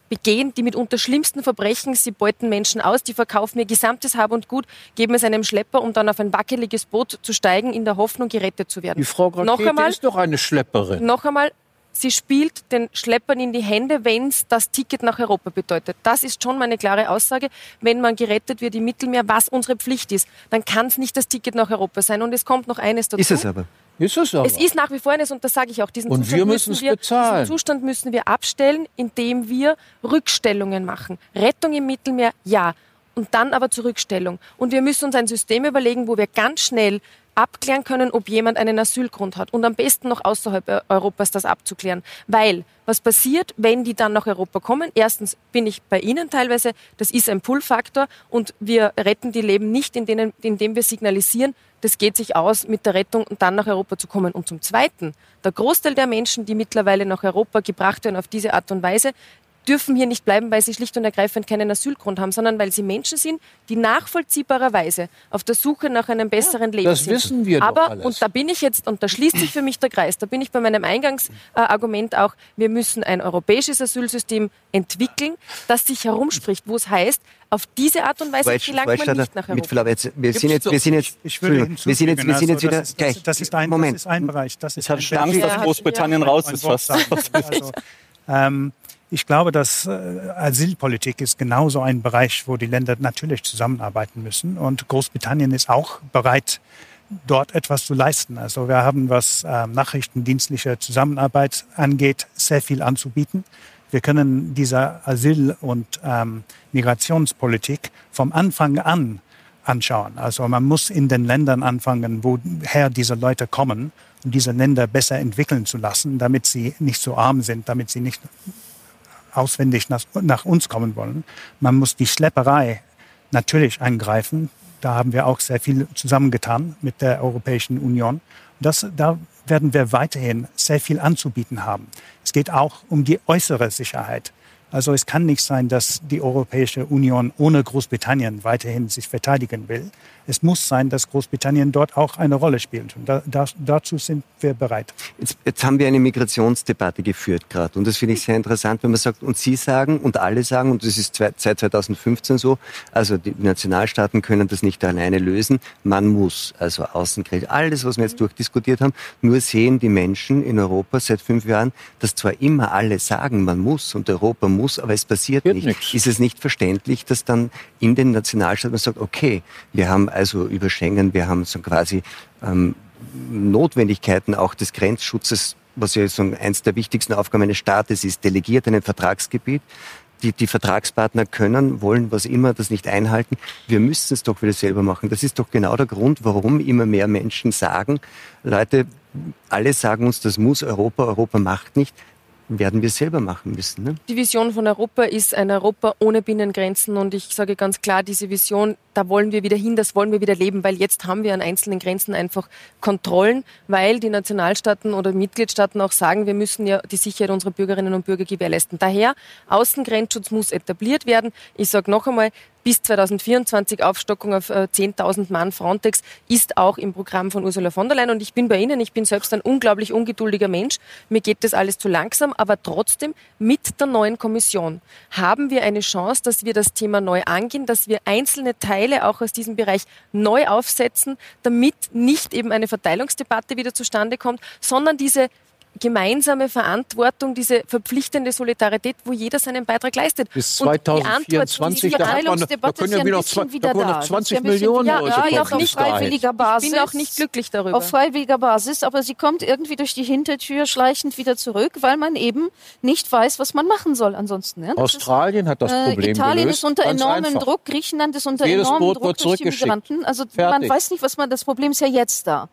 begehen die mitunter schlimmsten Verbrechen. Sie beuten Menschen aus, die verkaufen ihr gesamtes Hab und Gut, geben es einem Schlepper, um dann auf ein wackeliges Boot zu steigen, in der Hoffnung, gerettet zu werden. Die Frau noch Rakete einmal, ist doch eine Schlepperin. noch einmal, sie spielt den Schleppern in die Hände, wenn es das Ticket nach Europa bedeutet. Das ist schon meine klare Aussage. Wenn man gerettet wird im Mittelmeer, was unsere Pflicht ist, dann kann es nicht das Ticket nach Europa sein. Und es kommt noch eines dazu. Ist es aber. Ist es aber. Es ist nach wie vor eines, und das sage ich auch, diesen, Und Zustand, wir müssen wir, bezahlen. diesen Zustand müssen wir abstellen, indem wir Rückstellungen machen. Rettung im Mittelmeer, ja. Und dann aber zur Rückstellung. Und wir müssen uns ein System überlegen, wo wir ganz schnell abklären können, ob jemand einen Asylgrund hat. Und am besten noch außerhalb Eu- Europas das abzuklären. Weil, was passiert, wenn die dann nach Europa kommen? Erstens bin ich bei Ihnen teilweise, das ist ein Pull-Faktor und wir retten die Leben nicht, indem wir signalisieren, das geht sich aus mit der Rettung und dann nach Europa zu kommen. Und zum Zweiten, der Großteil der Menschen, die mittlerweile nach Europa gebracht werden auf diese Art und Weise, dürfen hier nicht bleiben, weil sie schlicht und ergreifend keinen Asylgrund haben, sondern weil sie Menschen sind, die nachvollziehbarerweise auf der Suche nach einem besseren Leben das sind. wissen wir doch Aber, alles. und da bin ich jetzt, und da schließt sich für mich der Kreis, da bin ich bei meinem Eingangsargument auch, wir müssen ein europäisches Asylsystem entwickeln, das sich herumspricht, wo es heißt, auf diese Art und Weise Waldsch- gelangt man Waldstadter, nicht nach mit Europa. Verlaub, jetzt, wir sind jetzt, doch wir sind jetzt, Ich Entschuldigung, wir sind jetzt, wir sind jetzt wieder also das, gleich. das, das, ist ein, Moment. das ist ein Bereich. Das ist Ich hatte ein schon Bereich. Angst, Ja, dass Großbritannien ja. raus ein ist. Sagen. Also, ähm, ich glaube, dass äh, Asylpolitik ist genauso ein Bereich, wo die Länder natürlich zusammenarbeiten müssen. Und Großbritannien ist auch bereit, dort etwas zu leisten. Also wir haben, was ähm, nachrichtendienstliche Zusammenarbeit angeht, sehr viel anzubieten. Wir können diese Asyl- und ähm, Migrationspolitik vom Anfang an anschauen. Also man muss in den Ländern anfangen, woher diese Leute kommen, um diese Länder besser entwickeln zu lassen, damit sie nicht so arm sind, damit sie nicht auswendig nach, nach uns kommen wollen. Man muss die Schlepperei natürlich angreifen. Da haben wir auch sehr viel zusammengetan mit der Europäischen Union. Das, da werden wir weiterhin sehr viel anzubieten haben. Es geht auch um die äußere Sicherheit. Also es kann nicht sein, dass die Europäische Union ohne Großbritannien weiterhin sich verteidigen will. Es muss sein, dass Großbritannien dort auch eine Rolle spielt. Und da, da, dazu sind wir bereit. Jetzt, jetzt haben wir eine Migrationsdebatte geführt gerade und das finde ich sehr interessant, wenn man sagt, und Sie sagen und alle sagen, und das ist seit 2015 so, also die Nationalstaaten können das nicht alleine lösen, man muss, also Außengrenzen, alles, was wir jetzt durchdiskutiert haben, nur sehen die Menschen in Europa seit fünf Jahren, dass zwar immer alle sagen, man muss und Europa muss muss, aber es passiert nicht. Nichts. Ist es nicht verständlich, dass dann in den Nationalstaaten man sagt, okay, wir haben also über Schengen, wir haben so quasi ähm, Notwendigkeiten auch des Grenzschutzes, was ja so eins der wichtigsten Aufgaben eines Staates ist, delegiert in ein Vertragsgebiet. Die, die Vertragspartner können, wollen, was immer, das nicht einhalten. Wir müssen es doch wieder selber machen. Das ist doch genau der Grund, warum immer mehr Menschen sagen, Leute, alle sagen uns, das muss Europa, Europa macht nicht werden wir selber machen müssen. Ne? Die Vision von Europa ist ein Europa ohne Binnengrenzen und ich sage ganz klar, diese Vision, da wollen wir wieder hin, das wollen wir wieder leben, weil jetzt haben wir an einzelnen Grenzen einfach Kontrollen, weil die Nationalstaaten oder Mitgliedstaaten auch sagen, wir müssen ja die Sicherheit unserer Bürgerinnen und Bürger gewährleisten. Daher, Außengrenzschutz muss etabliert werden. Ich sage noch einmal, bis 2024 Aufstockung auf 10.000 äh, Mann Frontex ist auch im Programm von Ursula von der Leyen. Und ich bin bei Ihnen, ich bin selbst ein unglaublich ungeduldiger Mensch. Mir geht das alles zu langsam, aber trotzdem mit der neuen Kommission haben wir eine Chance, dass wir das Thema neu angehen, dass wir einzelne Teile auch aus diesem Bereich neu aufsetzen, damit nicht eben eine Verteilungsdebatte wieder zustande kommt, sondern diese gemeinsame Verantwortung, diese verpflichtende Solidarität, wo jeder seinen Beitrag leistet. Bis 2024, da, hat man, da können ja wieder, zwei, wieder da. 20 Millionen ja, ja, ja, auf freiwilliger Basis. Ich bin auch nicht glücklich darüber. Auf freiwilliger Basis, aber sie kommt irgendwie durch die Hintertür schleichend wieder zurück, weil man eben nicht weiß, was man machen soll ansonsten. Ja? Australien ist, hat das äh, Problem äh, Italien gelöst, ist unter enormem einfach. Druck, Griechenland ist unter Jedes enormem Boot Druck durch die Migranten. Also Fertig. man weiß nicht, was man, das Problem ist ja jetzt da.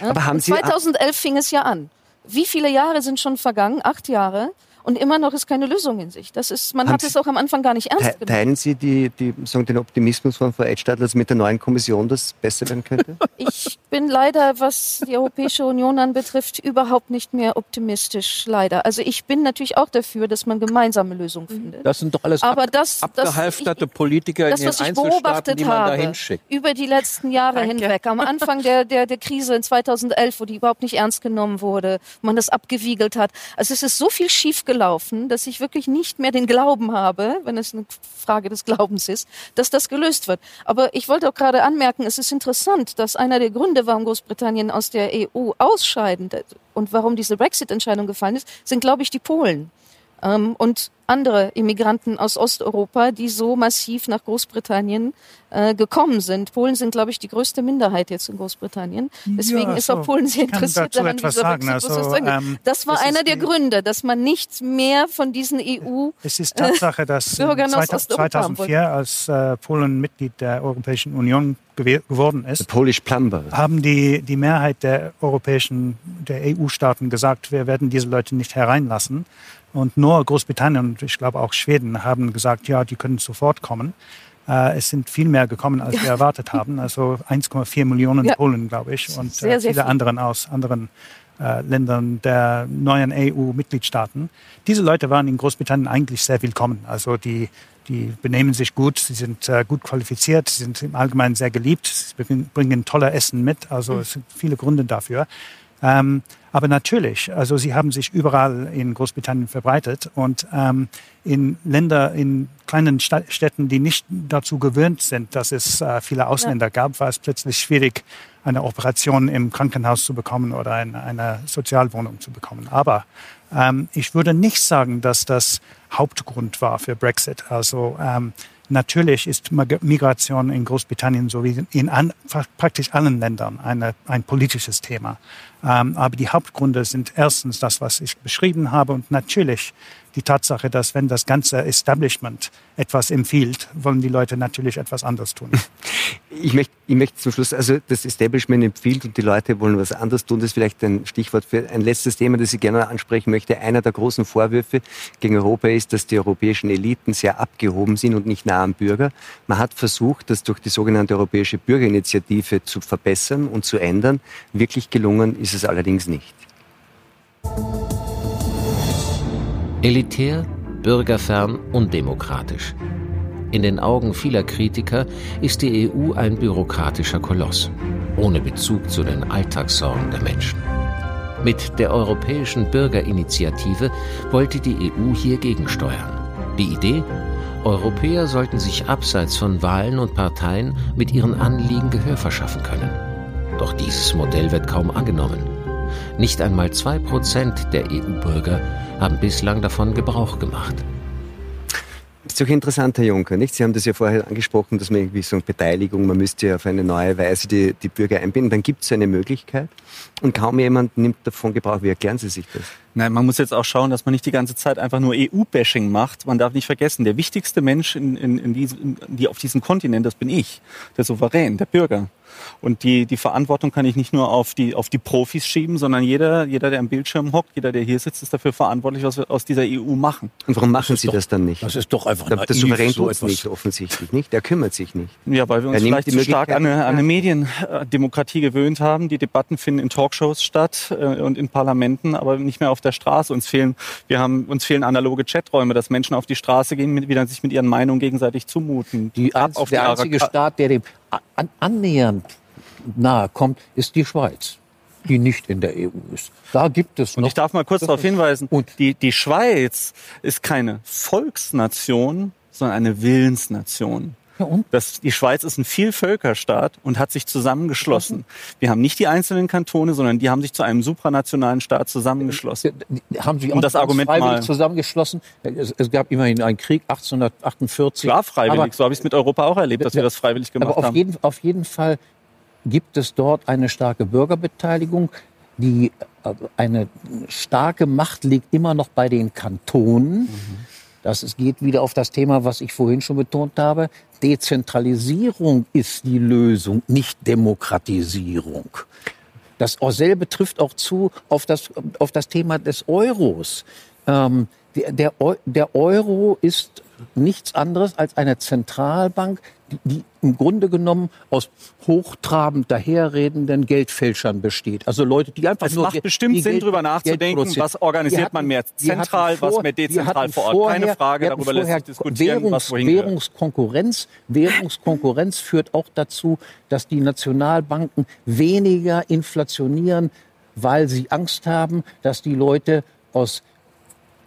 Aber haben Sie 2011 fing es ja an. Wie viele Jahre sind schon vergangen? Acht Jahre. Und immer noch ist keine Lösung in sich. Das ist, man Haben hat es auch am Anfang gar nicht ernst genommen. Teilen Sie die, die, sagen, den Optimismus von Frau Edstadler, dass mit der neuen Kommission das besser werden könnte? Ich bin leider, was die Europäische Union anbetrifft, überhaupt nicht mehr optimistisch, leider. Also ich bin natürlich auch dafür, dass man gemeinsame Lösungen mhm. findet. Das sind doch alles Aber das, abgehalfterte das, Politiker das, in den Einzelstaaten, die man da hinschickt. Über die letzten Jahre Danke. hinweg, am Anfang der, der, der Krise in 2011, wo die überhaupt nicht ernst genommen wurde, man das abgewiegelt hat. Also es ist so viel schiefgelaufen, dass ich wirklich nicht mehr den Glauben habe, wenn es eine Frage des Glaubens ist, dass das gelöst wird. Aber ich wollte auch gerade anmerken, es ist interessant, dass einer der Gründe, warum Großbritannien aus der EU ausscheiden und warum diese Brexit-Entscheidung gefallen ist, sind, glaube ich, die Polen. Ähm, und andere Immigranten aus Osteuropa, die so massiv nach Großbritannien äh, gekommen sind. Polen sind, glaube ich, die größte Minderheit jetzt in Großbritannien. Deswegen ja, ist auch Polen sehr interessiert daran, wie sagen. Also, ähm, das war das einer der Gründe, dass man nicht mehr von diesen EU Es ist Tatsache, dass 2004, als äh, Polen Mitglied der Europäischen Union geworden ist, Polish Plumber. haben die, die Mehrheit der europäischen, der EU-Staaten gesagt, wir werden diese Leute nicht hereinlassen. Und nur Großbritannien und ich glaube auch Schweden haben gesagt, ja, die können sofort kommen. Äh, es sind viel mehr gekommen, als wir erwartet haben. Also 1,4 Millionen ja. Polen, glaube ich, und sehr, äh, viele anderen aus anderen äh, Ländern der neuen EU-Mitgliedstaaten. Diese Leute waren in Großbritannien eigentlich sehr willkommen. Also die, die benehmen sich gut, sie sind äh, gut qualifiziert, sie sind im Allgemeinen sehr geliebt, sie bringen, bringen tolle Essen mit. Also mhm. es sind viele Gründe dafür. Ähm, aber natürlich, also sie haben sich überall in Großbritannien verbreitet und ähm, in Länder, in kleinen Städten, die nicht dazu gewöhnt sind, dass es äh, viele Ausländer ja. gab, war es plötzlich schwierig, eine Operation im Krankenhaus zu bekommen oder eine, eine Sozialwohnung zu bekommen. Aber ähm, ich würde nicht sagen, dass das Hauptgrund war für Brexit. Also ähm, Natürlich ist Migration in Großbritannien sowie in an, praktisch allen Ländern eine, ein politisches Thema. Ähm, aber die Hauptgründe sind erstens das, was ich beschrieben habe und natürlich die Tatsache, dass wenn das ganze Establishment etwas empfiehlt, wollen die Leute natürlich etwas anderes tun. Ich möchte, ich möchte zum Schluss, also das Establishment empfiehlt und die Leute wollen was anderes tun. Das ist vielleicht ein Stichwort für ein letztes Thema, das ich gerne ansprechen möchte. Einer der großen Vorwürfe gegen Europa ist, dass die europäischen Eliten sehr abgehoben sind und nicht nah am Bürger. Man hat versucht, das durch die sogenannte Europäische Bürgerinitiative zu verbessern und zu ändern. Wirklich gelungen ist es allerdings nicht. Elitär, bürgerfern, undemokratisch. In den Augen vieler Kritiker ist die EU ein bürokratischer Koloss, ohne Bezug zu den Alltagssorgen der Menschen. Mit der Europäischen Bürgerinitiative wollte die EU hier gegensteuern. Die Idee? Europäer sollten sich abseits von Wahlen und Parteien mit ihren Anliegen Gehör verschaffen können. Doch dieses Modell wird kaum angenommen. Nicht einmal zwei Prozent der EU-Bürger haben bislang davon Gebrauch gemacht. Ist doch interessant, Herr Juncker, nicht? Sie haben das ja vorher angesprochen, dass man irgendwie so eine Beteiligung, man müsste ja auf eine neue Weise die, die Bürger einbinden. Dann gibt es eine Möglichkeit und kaum jemand nimmt davon Gebrauch. Wie erklären Sie sich das? Nein, man muss jetzt auch schauen, dass man nicht die ganze Zeit einfach nur EU-Bashing macht. Man darf nicht vergessen, der wichtigste Mensch in, in, in diesem, die auf diesem Kontinent, das bin ich, der Souverän, der Bürger. Und die, die Verantwortung kann ich nicht nur auf die, auf die Profis schieben, sondern jeder, jeder, der am Bildschirm hockt, jeder, der hier sitzt, ist dafür verantwortlich, was wir aus dieser EU machen. Und warum machen Sie doch, das dann nicht? Das ist doch einfach Der, der Souverän tut es nicht, offensichtlich nicht. Der kümmert sich nicht. Ja, weil wir uns vielleicht zu stark an eine, an eine Mediendemokratie gewöhnt haben. Die Debatten finden in Talkshows statt äh, und in Parlamenten, aber nicht mehr auf der Straße. Uns fehlen, wir haben, uns fehlen analoge Chaträume, dass Menschen auf die Straße gehen, mit, wieder sich mit ihren Meinungen gegenseitig zumuten. Die, Ab auf der einzige Staat, der dem an, annähernd nahe kommt, ist die Schweiz, die nicht in der EU ist. Da gibt es Und noch. ich darf mal kurz darauf hinweisen, Und die, die Schweiz ist keine Volksnation, sondern eine Willensnation. Ja, und? Das, die Schweiz ist ein Vielvölkerstaat und hat sich zusammengeschlossen. Wir haben nicht die einzelnen Kantone, sondern die haben sich zu einem supranationalen Staat zusammengeschlossen. Haben sich auch das Argument freiwillig mal- zusammengeschlossen. Es, es gab immerhin einen Krieg 1848. Klar, freiwillig. Aber, so habe ich es mit Europa auch erlebt, dass wir das freiwillig gemacht aber auf haben. jeden, auf jeden Fall gibt es dort eine starke Bürgerbeteiligung. Die, äh, eine starke Macht liegt immer noch bei den Kantonen. Das es geht wieder auf das Thema, was ich vorhin schon betont habe. Dezentralisierung ist die Lösung, nicht Demokratisierung. Das selbe trifft auch zu auf das, auf das Thema des Euros. Ähm, der, der Euro ist nichts anderes als eine Zentralbank, die, im Grunde genommen aus hochtrabend daherredenden Geldfälschern besteht. Also Leute, die einfach Es nur macht bestimmt Sinn, Geld nachzudenken, was organisiert hatten- man mehr zentral, was vor- mehr wir dezentral vor Ort. Keine vorher- Frage, wir hatten darüber lässt sich diskutieren, Währungs, was wohin. Währungskonkurrenz. Währungskonkurrenz führt auch dazu, dass die Nationalbanken weniger inflationieren, weil sie Angst haben, dass die Leute aus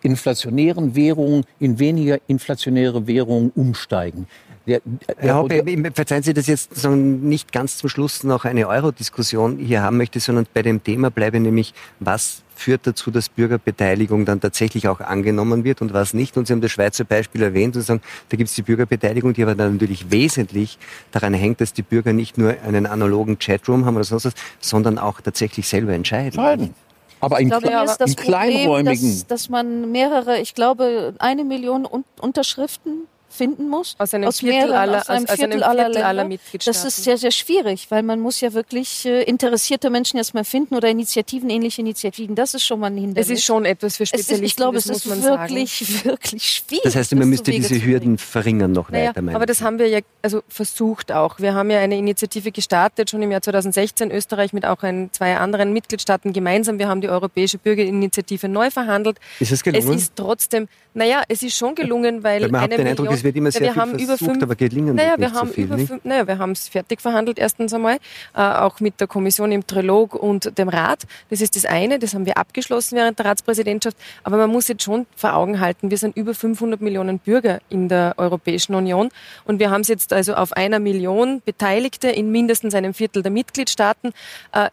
inflationären Währungen in weniger inflationäre Währungen umsteigen. Der, Herr Hoppe, verzeihen Sie, dass ich jetzt so nicht ganz zum Schluss noch eine Euro-Diskussion hier haben möchte, sondern bei dem Thema bleibe nämlich, was führt dazu, dass Bürgerbeteiligung dann tatsächlich auch angenommen wird und was nicht. Und Sie haben das Schweizer Beispiel erwähnt und sagen, da gibt es die Bürgerbeteiligung, die aber dann natürlich wesentlich daran hängt, dass die Bürger nicht nur einen analogen Chatroom haben oder sonst was, sondern auch tatsächlich selber entscheiden. entscheiden. Aber in, Ich glaube, Kle- hier ist das in Problem, kleinräumigen. dass, dass man mehrere, ich glaube, eine Million Un Unterschriften finden muss. Aus einem Viertel mehreren, aller- aus einem aus- aus einem Viertel aller, Viertel aller. Mitgliedstaaten. Das ist sehr, sehr schwierig, weil man muss ja wirklich äh, interessierte Menschen erstmal finden oder Initiativen, ähnliche Initiativen. Das ist schon mal ein Hindernis. Es ist schon etwas für Es ist, Spezialisten, ich glaube, es muss ist man sagen. wirklich, wirklich schwierig. Das heißt, man das müsste Wege diese. Hürden verringern noch Naja, weiter. aber das haben wir ja also versucht auch. Wir haben ja eine Initiative gestartet, schon im Jahr 2016, Österreich mit auch ein, zwei anderen Mitgliedstaaten gemeinsam. Wir haben die Europäische Bürgerinitiative neu verhandelt. Ist es gelungen? Es ist trotzdem, naja, es ist schon gelungen, weil Weil man hat eine den Million, Eindruck, es wird immer sehr wir viel versucht, fünf, aber gelingen naja, wir nicht so haben viel, über nicht? fünf, naja, wir haben es fertig verhandelt erstens einmal, äh, auch mit der Kommission im Trilog und dem Rat. Das ist das eine, das haben wir abgeschlossen während der Ratspräsidentschaft. Aber man muss jetzt schon vor Augen halten, wir sind über 500 Millionen Bürger in der Europäischen Union und wir haben es jetzt also auf einer Million Beteiligte in mindestens einem Viertel der Mitgliedstaaten. Äh,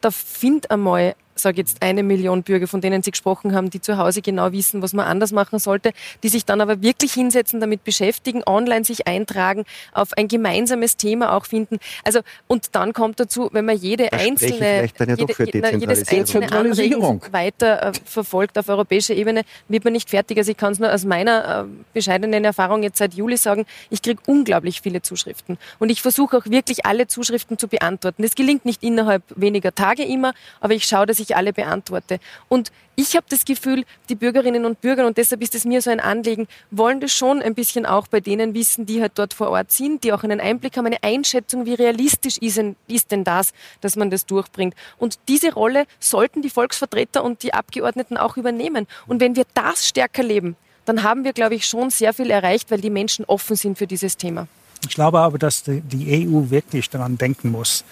da findet einmal, sage jetzt eine Million Bürger, von denen Sie gesprochen haben, die zu Hause genau wissen, was man anders machen sollte, die sich dann aber wirklich hinsetzen, damit beschäftigen, online sich eintragen, auf ein gemeinsames Thema auch finden. Also und dann kommt dazu, wenn man jede Da einzelne, vielleicht dann ja doch jede, für jede- jedes einzelne. Anregung weiter äh, verfolgt auf europäischer Ebene, wird man nicht fertig. Also ich kann es nur aus meiner äh, bescheidenen Erfahrung jetzt seit Juli sagen, ich kriege unglaublich viele Zuschriften. Und ich versuche auch wirklich alle Zuschriften zu beantworten. Das gelingt nicht innerhalb weniger Tage immer, aber ich schaue, dass ich alle beantworte. Und ich habe das Gefühl, die Bürgerinnen und Bürger, und deshalb ist es mir so ein Anliegen, wollen das schon ein bisschen auch bei denen wissen, die halt dort vor Ort sind, die auch einen Einblick haben, eine Einschätzung, wie realistisch ist denn, ist denn das, dass man das durchbringt. Und diese Rolle sollten die Volksvertreter und die Abgeordneten auch übernehmen. Und wenn wir das stärker leben, dann haben wir, glaube ich, schon sehr viel erreicht, weil die Menschen offen sind für dieses Thema. Ich glaube aber, dass die, die EU wirklich daran denken muss,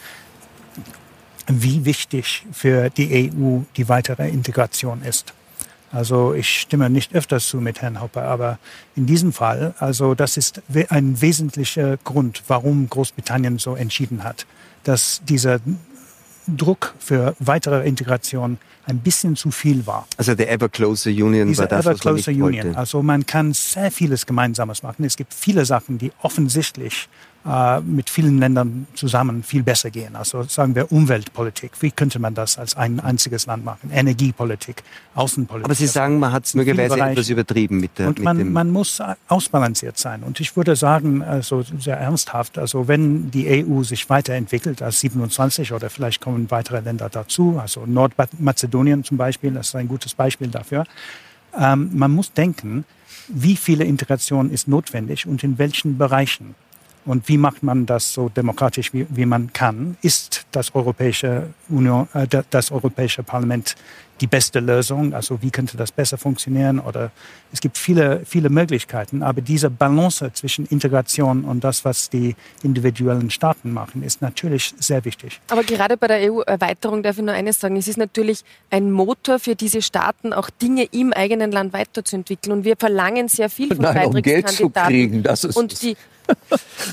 wie wichtig für die EU die weitere Integration ist. Also ich stimme nicht öfters zu mit Herrn Hopper, aber in diesem Fall, also das ist ein wesentlicher Grund, warum Großbritannien so entschieden hat, dass dieser Druck für weitere Integration ein bisschen zu viel war. Also der Ever Closer Union Diese war das, Ever Closer Union. wollte. Also man kann sehr vieles Gemeinsames machen. Es gibt viele Sachen, die offensichtlich äh, mit vielen Ländern zusammen viel besser gehen. Also sagen wir Umweltpolitik. Wie könnte man das als ein einziges Land machen? Energiepolitik, Außenpolitik. Aber Sie sagen, man hat es möglicherweise etwas übertrieben mit der Und mit man, dem man muss ausbalanciert sein. Und ich würde sagen, also sehr ernsthaft, also wenn die EU sich weiterentwickelt als 27 oder vielleicht kommen weitere Länder dazu, also Nordmazedonien zum Beispiel, das ist ein gutes Beispiel dafür, ähm, man muss denken, wie viele Integration ist notwendig und in welchen Bereichen. Und wie macht man das so demokratisch, wie, wie man kann? Ist das Europäische, Union, äh, das Europäische Parlament die beste Lösung? Also wie könnte das besser funktionieren? Oder es gibt viele, viele Möglichkeiten. Aber diese Balance zwischen Integration und das, was die individuellen Staaten machen, ist natürlich sehr wichtig. Aber gerade bei der EU-Erweiterung darf ich nur eines sagen. Es ist natürlich ein Motor für diese Staaten, auch Dinge im eigenen Land weiterzuentwickeln. Und wir verlangen sehr viel von Nein, um Geld zu Beitrittskandidaten. kriegen, das ist und die,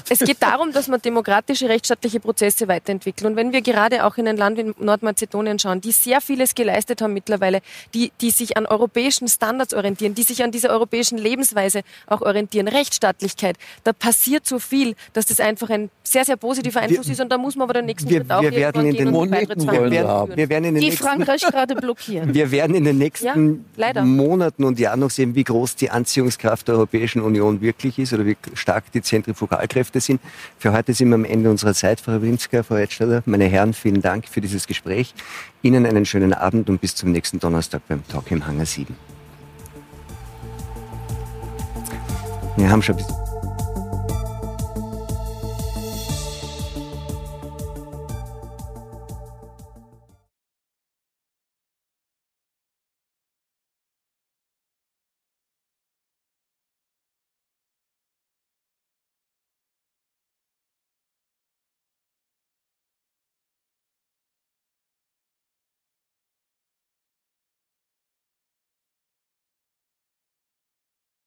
es geht darum, dass man demokratische, rechtsstaatliche Prozesse weiterentwickelt. Und wenn wir gerade auch in ein Land wie Nordmazedonien schauen, die sehr vieles geleistet haben mittlerweile, die, die sich an europäischen Standards orientieren, die sich an dieser europäischen Lebensweise auch orientieren, Rechtsstaatlichkeit, da passiert so viel, dass das einfach ein sehr, sehr positiver Einfluss Wir- ist. Und da muss man aber den nächsten wir- Schritt auch wir werden in den wollen wir haben. wir werden in den Die nächsten Frankreich gerade blockieren. Wir werden in den nächsten Ja. Monaten und Jahren noch sehen, wie groß die Anziehungskraft der Europäischen Union wirklich ist oder wie stark die Zentrifugalkräfte sind. Für heute sind wir am Ende unserer Zeit, Frau Winska, Frau Edsteller. Meine Herren, vielen Dank für dieses Gespräch. Ihnen einen schönen Abend und bis zum nächsten Donnerstag beim Talk im Hangar 7. Wir haben schon ein bisschen